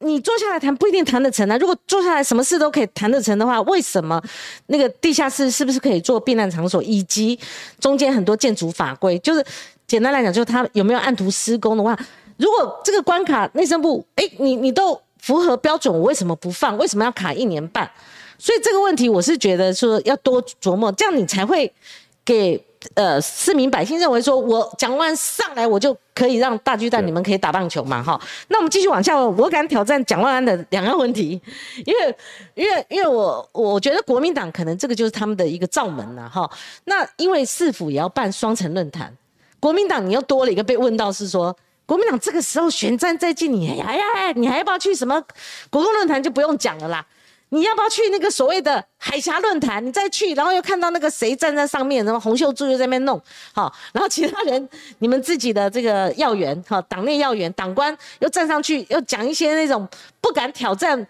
你坐下来谈不一定谈得成啊。如果坐下来什么事都可以谈得成的话，为什么那个地下室是不是可以做避难场所，以及中间很多建筑法规，就是简单来讲，就是他有没有按图施工的话，如果这个关卡内政部，哎，你你都符合标准，我为什么不放？为什么要卡一年半？所以这个问题我是觉得说要多琢磨，这样你才会给。呃，市民百姓认为说，我蒋万上来，我就可以让大巨蛋你们可以打棒球嘛，哈。那我们继续往下，我敢挑战蒋万安的两个问题，<laughs> 因为，因为，因为我我觉得国民党可能这个就是他们的一个罩门了，哈。那因为市府也要办双城论坛，国民党你又多了一个被问到是说，国民党这个时候选战在即，你哎呀，你还要不要去什么国共论坛就不用讲了啦。你要不要去那个所谓的海峡论坛？你再去，然后又看到那个谁站在上面，然后洪秀柱又在那边弄，好，然后其他人，你们自己的这个要员，哈，党内要员、党官又站上去，又讲一些那种不敢挑战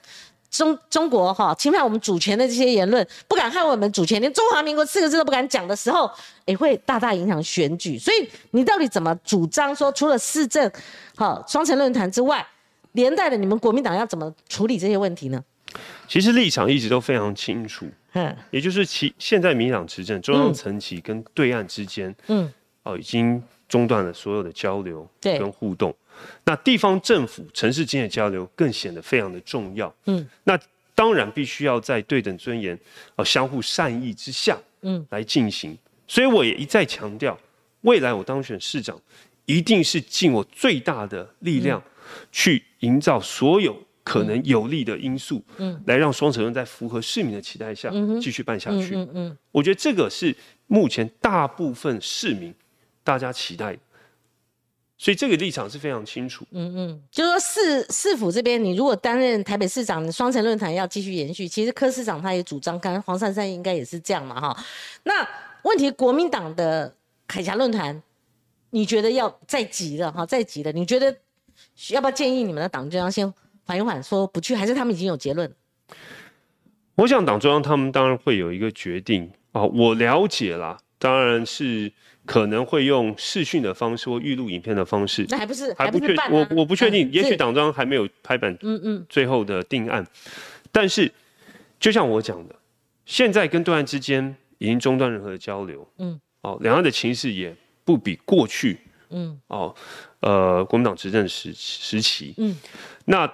中中国哈侵犯我们主权的这些言论，不敢害我们主权，连中华民国四个字都不敢讲的时候，也会大大影响选举。所以你到底怎么主张说，除了市政、好双城论坛之外，连带的你们国民党要怎么处理这些问题呢？其实立场一直都非常清楚，嗯，也就是其现在民党执政，中央层级跟对岸之间，嗯，哦，已经中断了所有的交流跟互动，那地方政府、城市间的交流更显得非常的重要，嗯，那当然必须要在对等尊严、哦相互善意之下，嗯，来进行。所以我也一再强调，未来我当选市长，一定是尽我最大的力量去营造所有。可能有利的因素，嗯，来让双城论在符合市民的期待下继续办下去。嗯嗯，我觉得这个是目前大部分市民大家期待的，所以这个立场是非常清楚。嗯嗯，就是说市市府这边，你如果担任台北市长，双城论坛要继续延续。其实柯市长他也主张，刚刚黄珊珊应该也是这样嘛，哈。那问题国民党的海峡论坛，你觉得要再急了哈？再急了，你觉得要不要建议你们的党中央先？缓一缓，说不去，还是他们已经有结论？我想党中央他们当然会有一个决定啊。我了解了，当然是可能会用视讯的方式或预录影片的方式。那还不是还不确我我不确定，也许党中央还没有拍板，嗯嗯，最后的定案。但是就像我讲的，现在跟对岸之间已经中断任何的交流，嗯，哦，两岸的情势也不比过去，嗯，哦，呃，国民党执政时时期，嗯，那。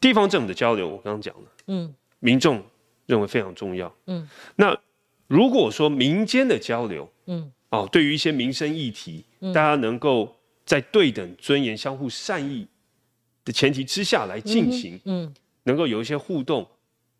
地方政府的交流，我刚刚讲了，嗯，民众认为非常重要，嗯，那如果说民间的交流，嗯，哦，对于一些民生议题，大家能够在对等、尊严、相互善意的前提之下来进行，嗯，能够有一些互动，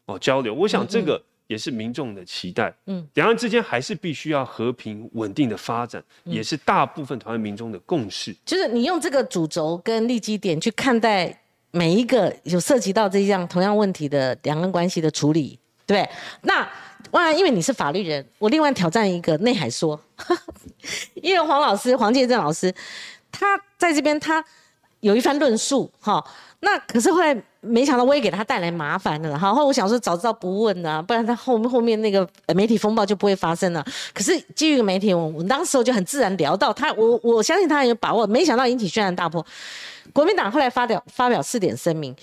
哦，交流，我想这个也是民众的期待，嗯，两岸之间还是必须要和平稳定的发展，也是大部分台湾民众的共识。就是你用这个主轴跟立基点去看待。每一个有涉及到这样同样问题的两岸关系的处理，对那当然，因为你是法律人，我另外挑战一个内海说，<laughs> 因为黄老师黄建正老师，他在这边他有一番论述哈。那可是后来没想到我也给他带来麻烦了，然后我想说早知道不问啊，不然他后后面那个媒体风暴就不会发生了。可是基于媒体，我我当时就很自然聊到他，我我相信他有把握，没想到引起轩然大波。国民党后来发表发表四点声明，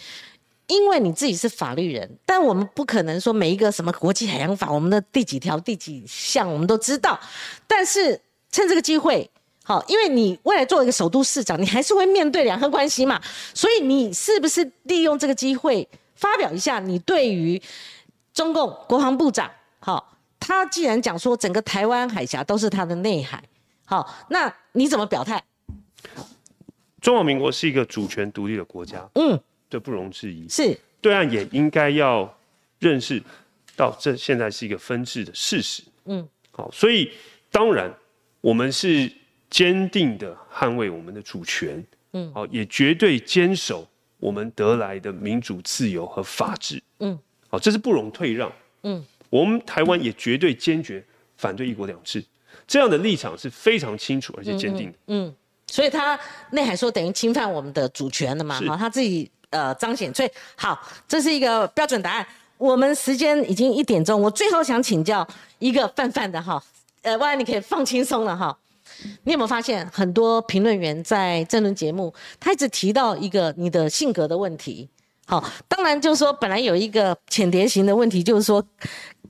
因为你自己是法律人，但我们不可能说每一个什么国际海洋法，我们的第几条、第几项我们都知道。但是趁这个机会，好，因为你未来做一个首都市长，你还是会面对两岸关系嘛，所以你是不是利用这个机会发表一下你对于中共国防部长，好，他既然讲说整个台湾海峡都是他的内海，好，那你怎么表态？中华民国是一个主权独立的国家，嗯，这不容置疑。是，对岸也应该要认识到，这现在是一个分治的事实。嗯，好，所以当然我们是坚定的捍卫我们的主权，嗯，好，也绝对坚守我们得来的民主、自由和法治。嗯，好，这是不容退让。嗯，我们台湾也绝对坚决反对一国两制，这样的立场是非常清楚而且坚定的。嗯。所以他内海说等于侵犯我们的主权了嘛？哈，他自己呃彰显。所以好，这是一个标准答案。我们时间已经一点钟，我最后想请教一个泛泛的哈，呃，万然你可以放轻松了哈。你有没有发现很多评论员在这轮节目，他一直提到一个你的性格的问题？好，当然就是说本来有一个浅碟型的问题，就是说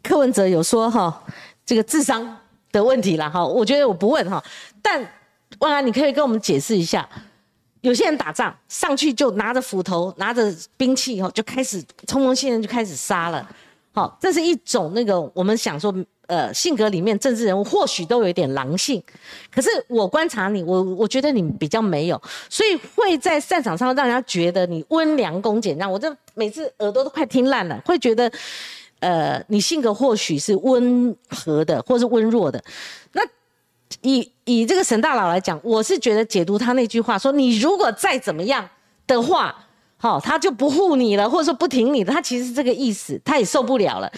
柯文哲有说哈这个智商的问题了哈。我觉得我不问哈，但。万安，你可以跟我们解释一下，有些人打仗上去就拿着斧头、拿着兵器，以后，就开始冲锋陷阵，就开始杀了。好，这是一种那个我们想说，呃，性格里面政治人物或许都有一点狼性，可是我观察你，我我觉得你比较没有，所以会在赛场上让人家觉得你温良恭俭让，我这每次耳朵都快听烂了，会觉得，呃，你性格或许是温和的，或是温弱的。那以以这个沈大佬来讲，我是觉得解读他那句话说，你如果再怎么样的话。好，他就不护你了，或者说不挺你，他其实是这个意思，他也受不了了。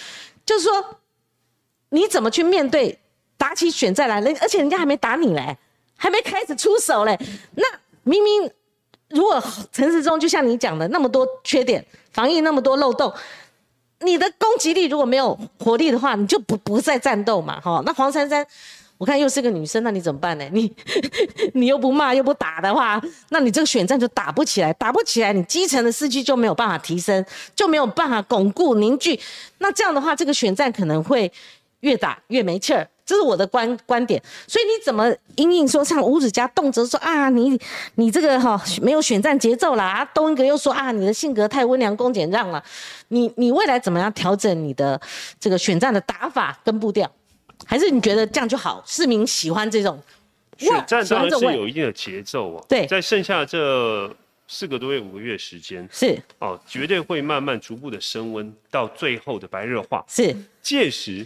就是说，你怎么去面对打起选战来？人而且人家还没打你嘞，还没开始出手嘞。那明明如果陈时中就像你讲的那么多缺点，防疫那么多漏洞，你的攻击力如果没有活力的话，你就不不再战斗嘛。哈，那黄珊珊。我看又是个女生，那你怎么办呢？你 <laughs> 你又不骂又不打的话，那你这个选战就打不起来，打不起来，你基层的士气就没有办法提升，就没有办法巩固凝聚。那这样的话，这个选战可能会越打越没气儿，这是我的观观点。所以你怎么应应说像吴子嘉动辄说啊，你你这个哈没有选战节奏啦，啊，东一个又说啊，你的性格太温良恭俭让了，你你未来怎么样调整你的这个选战的打法跟步调？还是你觉得这样就好？市民喜欢这种选战，当然是有一定的节奏啊。对，在剩下这四个多月、五个月时间，是哦，绝对会慢慢逐步的升温，到最后的白热化。是，届时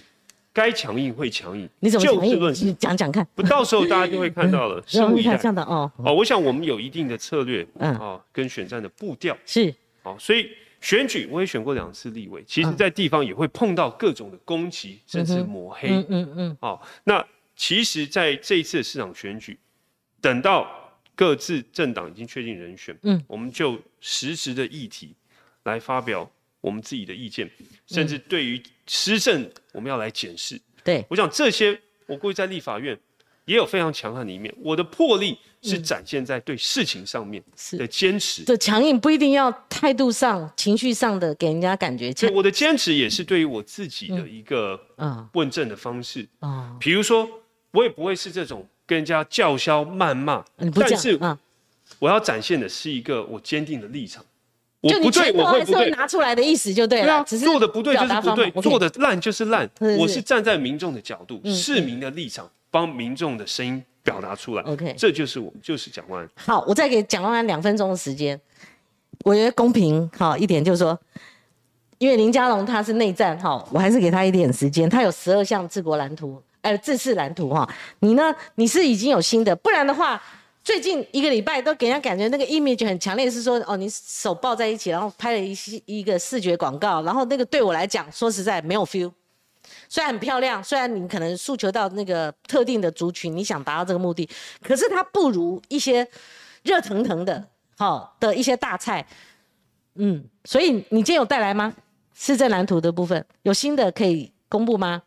该强硬会强硬。你怎么强硬？你讲讲看。不，到时候大家就会看到了。拭目以待。这样的哦。哦，我想我们有一定的策略，嗯，哦，跟选战的步调是。哦，所以。选举我也选过两次立委，其实，在地方也会碰到各种的攻击，甚至抹黑。嗯嗯嗯。好，那其实，在这一次的市长选举，等到各自政党已经确定人选，嗯，我们就实质的议题来发表我们自己的意见，甚至对于施政，我们要来检视。对，我想这些，我估计在立法院。也有非常强悍的一面，我的魄力是展现在对事情上面的坚持。这强硬不一定要态度上、情绪上的给人家感觉。对，我的坚持也是对于我自己的一个问政的方式啊。比如说，我也不会是这种跟人家叫嚣谩骂，但是我要展现的是一个我坚定的立场。我不对，我会不对，拿出来的意思就对了。做的不对就是不对，做的烂就是烂。我是站在民众的角度、市民的立场。帮民众的声音表达出来，OK，这就是我，就是蒋万安。好，我再给蒋万安两分钟的时间，我觉得公平好一点，就是说，因为林佳龙他是内战哈，我还是给他一点时间。他有十二项治国蓝图，呃，治世蓝图哈。你呢？你是已经有新的，不然的话，最近一个礼拜都给人家感觉那个 image 很强烈，是说哦，你手抱在一起，然后拍了一一个视觉广告，然后那个对我来讲，说实在没有 feel。虽然很漂亮，虽然你可能诉求到那个特定的族群，你想达到这个目的，可是它不如一些热腾腾的，好，的一些大菜，嗯，所以你今天有带来吗？市政蓝图的部分有新的可以公布吗？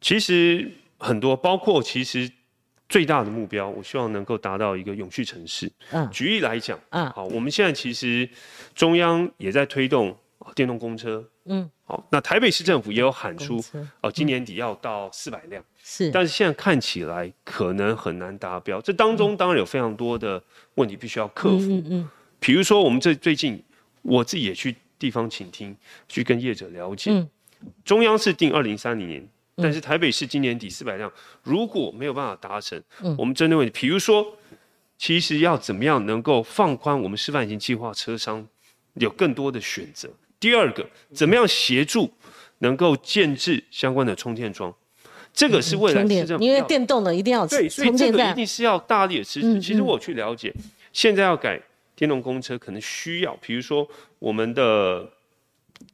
其实很多，包括其实最大的目标，我希望能够达到一个永续城市。嗯，举例来讲，嗯，好，我们现在其实中央也在推动电动公车。嗯，好，那台北市政府也有喊出，哦，今年底要到四百辆，是，但是现在看起来可能很难达标。这当中当然有非常多的问题必须要克服，嗯嗯，比如说我们这最近我自己也去地方倾听，去跟业者了解，嗯，中央是定二零三零年，但是台北市今年底四百辆，如果没有办法达成，嗯，我们针对问题，比如说，其实要怎么样能够放宽我们示范型计划车商有更多的选择。第二个，怎么样协助能够建制相关的充电桩？这个是未来市政因为电动的一定要对，所以这个一定是要大力的支持。其实我去了解，现在要改电动公车，可能需要，比如说我们的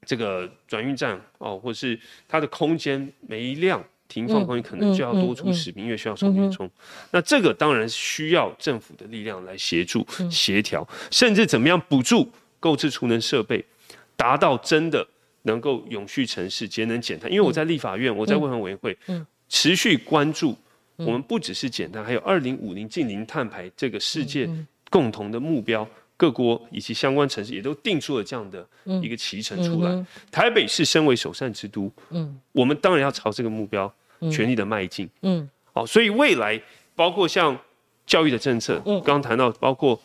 这个转运站哦，或是它的空间，每一辆停放空间可能就要多出十名，因为需要充电充。那这个当然需要政府的力量来协助协调，甚至怎么样补助购置储能设备。达到真的能够永续城市、节能减碳，因为我在立法院，我在卫环委员会，持续关注我们不只是减碳，还有二零五零近零碳排这个世界共同的目标，各国以及相关城市也都定出了这样的一个骑程出来。台北市身为首善之都，嗯，我们当然要朝这个目标全力的迈进，嗯，好，所以未来包括像教育的政策，刚刚谈到包括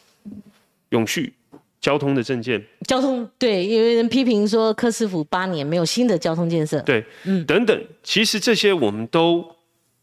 永续。交通的证件，交通对，有人批评说柯师傅八年没有新的交通建设，对，嗯，等等，其实这些我们都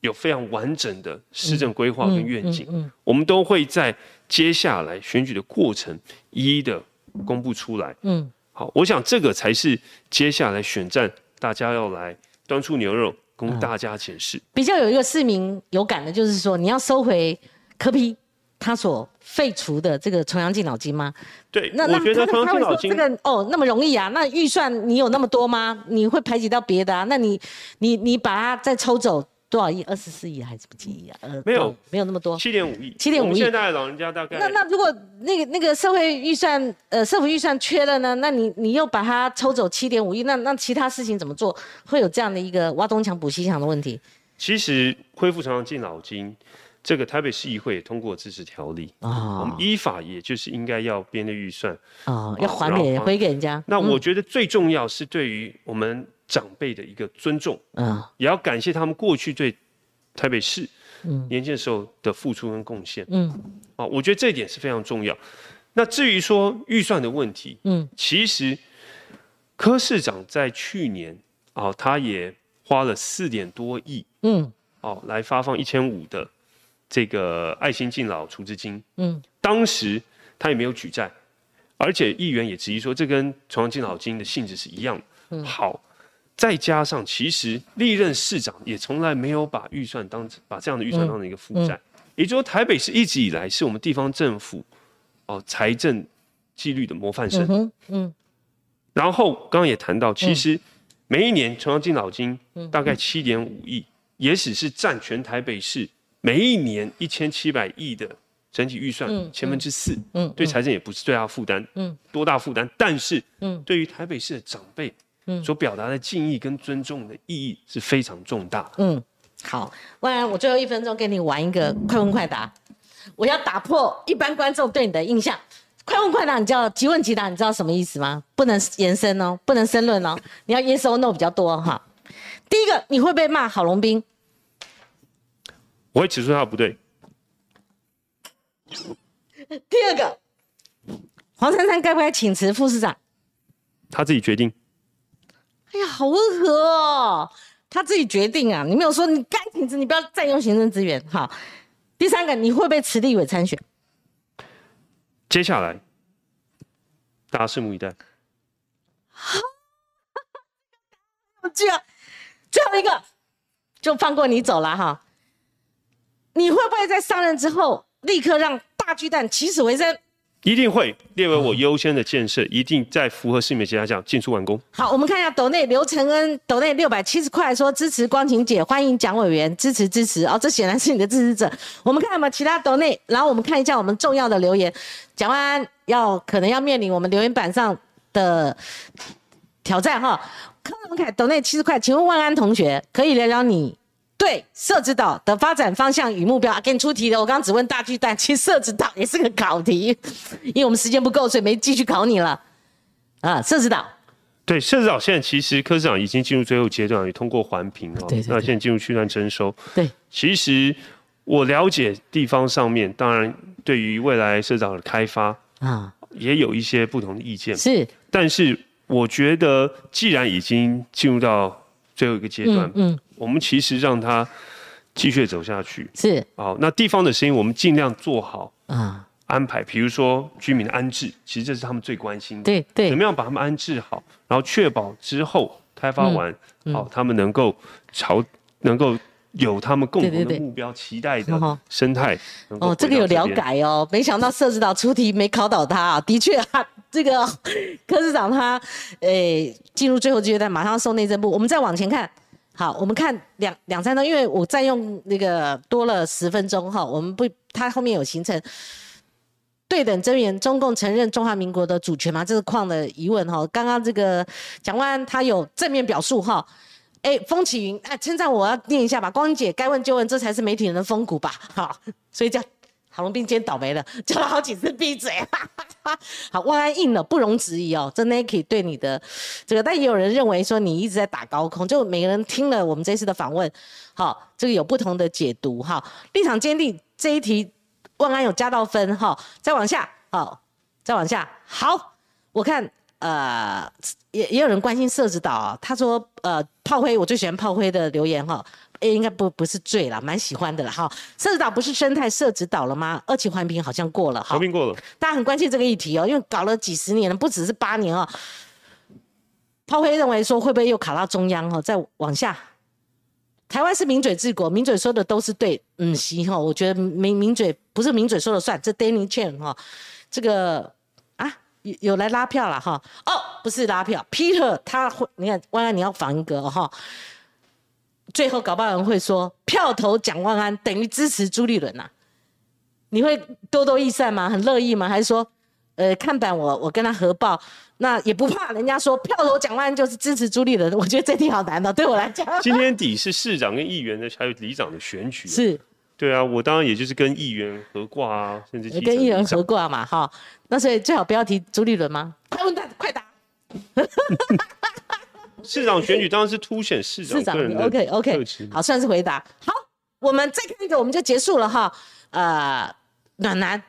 有非常完整的市政规划跟愿景，嗯，我们都会在接下来选举的过程一一的公布出来，嗯，好，我想这个才是接下来选战大家要来端出牛肉供大家检视。比较有一个市民有感的就是说，你要收回柯批。他所废除的这个重阳敬老金吗？对，那我觉得重阳敬老金这个哦那么容易啊？那预算你有那么多吗？你会排挤到别的啊？那你你你把它再抽走多少亿？二十四亿还是不几亿啊？呃，没有没有那么多，七点五亿，七点五亿。现在老人家大概那那如果那个那个社会预算呃社府预算缺了呢？那你你又把它抽走七点五亿？那那其他事情怎么做？会有这样的一个挖东墙补西墙的问题？其实恢复重阳敬老金。这个台北市议会也通过支持条例啊，我们依法也就是应该要编列预算啊，要还给回给人家。那我觉得最重要是对于我们长辈的一个尊重啊，也要感谢他们过去对台北市年轻的时候的付出跟贡献。嗯，啊，我觉得这一点是非常重要。那至于说预算的问题，嗯，其实柯市长在去年啊，他也花了四点多亿，嗯，哦，来发放一千五的。这个爱心敬老储资金，嗯，当时他也没有举债，而且议员也质疑说，这跟重阳敬老金的性质是一样的。嗯，好，再加上其实历任市长也从来没有把预算当把这样的预算当成一个负债，也就是说，台北市一直以来是我们地方政府哦财政纪律的模范生。嗯，然后刚刚也谈到，其实每一年重阳敬老金大概七点五亿，也只是占全台北市。每一年一千七百亿的整体预算，千分之四，嗯，对财政也不是最大负担，嗯，多大负担？但是，嗯，对于台北市的长辈，嗯，所表达的敬意跟尊重的意义是非常重大。嗯，好，万然我最后一分钟跟你玩一个快问快答，我要打破一般观众对你的印象。快问快答，你知道即问即答，你知道什么意思吗？不能延伸哦，不能申论哦，你要 yes or no 比较多哈。第一个，你会被骂郝龙斌？我会指出他不对。第二个，黄珊珊该不该请辞副市长？他自己决定。哎呀，好温和哦，他自己决定啊！你没有说你该请辞，你不要占用行政资源。好，第三个，你会不会辞立委参选？接下来，大家拭目以待。<laughs> 好，最后最后一个，就放过你走了哈。你会不会在上任之后立刻让大巨蛋起死回生？一定会列为我优先的建设，一定在符合市民期待下尽速完工。好，我们看一下斗内刘承恩斗内六百七十块说支持光晴姐，欢迎蒋委员支持支持哦，这显然是你的支持者。我们看有没有其他斗内，然后我们看一下我们重要的留言。蒋万安要可能要面临我们留言板上的挑战哈。柯文凯斗内七十块，请问万安同学可以聊聊你？对，设置岛的发展方向与目标，给你出题的。我刚刚只问大巨蛋，其实设置岛也是个考题，因为我们时间不够，所以没继续考你了。啊，设置岛。对，设置岛现在其实科市长已经进入最后阶段，也通过环评哦。对那现在进入区段征收。对。其实我了解地方上面，当然对于未来设置岛的开发啊，也有一些不同的意见。是。但是我觉得，既然已经进入到最后一个阶段，嗯。我们其实让他继续走下去是好，那地方的声音我们尽量做好啊安排，比如说居民的安置，其实这是他们最关心的。对对，怎么样把他们安置好，然后确保之后开发完好，他们能够朝能够有他们共同的目标、期待的生态。哦，这个有了解哦，没想到设置到出题没考倒他啊，<laughs> 的确啊，这个 <laughs> 柯市长他诶进入最后阶段，马上送内政部。我们再往前看。好，我们看两两三张，因为我占用那个多了十分钟哈，我们不，它后面有形成对等增援，中共承认中华民国的主权吗？这是矿的疑问哈。刚刚这个蒋万安他有正面表述哈，哎，风起云哎，称赞我要念一下吧，光姐该问就问，这才是媒体人的风骨吧，好，所以叫。郝龙斌今天倒霉了，<laughs> 叫了好几次闭嘴。<laughs> 好，万安硬了，不容置疑哦。这 Nike 对你的这个，但也有人认为说你一直在打高空，就每个人听了我们这次的访问，好，这个有不同的解读哈。立场坚定这一题，万安有加到分哈。再往下，好，再往下，好，我看呃，也也有人关心社子岛，他说呃，炮灰我最喜欢炮灰的留言哈，应该不不是醉了，蛮喜欢的了哈。社子岛不是生态社子岛了吗？二期环评好像过了哈，环评过了，大家很关心这个议题哦，因为搞了几十年了，不只是八年哦。炮灰认为说会不会又卡到中央哈，再往下。台湾是名嘴治国，名嘴说的都是对，嗯，行哈，我觉得名名嘴不是名嘴说了算，这 Danny Chen 哈，这个啊。有有来拉票了哈哦，不是拉票，Peter 他会你看万安你要防一个哈，最后搞不好人会说票投蒋万安等于支持朱立伦呐，你会多多益善吗？很乐意吗？还是说呃看板我我跟他合报，那也不怕人家说票投蒋万安就是支持朱立伦？我觉得这题好难哦，对我来讲。今天底是市长跟议员的还有里长的选举是。对啊，我当然也就是跟议员合挂啊，甚至跟议员合挂嘛，哈。那所以最好不要提朱立伦吗？快问他，快答。<laughs> 市长选举当然是凸显市长个人 OK OK，好，算是回答。好，我们再看一个，我们就结束了哈。呃，暖男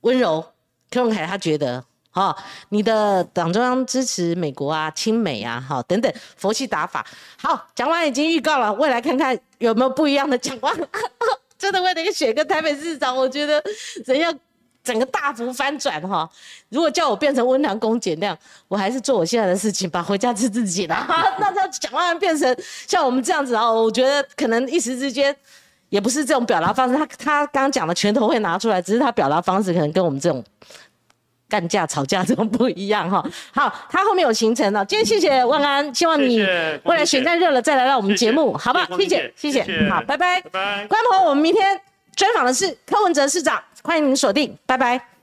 温柔，柯文凯他觉得，哈，你的党中央支持美国啊，亲美啊，哈，等等，佛系打法。好，讲完已经预告了，未来看看有没有不一样的讲话。<laughs> 真的为了一个选个台北市长，我觉得人要整个大幅翻转哈。如果叫我变成温良恭俭亮，我还是做我现在的事情吧，回家吃自己的。<laughs> 那要蒋万安变成像我们这样子啊，我觉得可能一时之间也不是这种表达方式。他他刚刚讲的拳头会拿出来，只是他表达方式可能跟我们这种。干架吵架这种不一样哈，好，他后面有行程了。今天谢谢万安，希望你未来选战热了再来到我们节目，好不好？谢谢，谢谢，好，拜拜，拜拜。观众朋友，我们明天专访的是柯文哲市长，欢迎您锁定，拜拜。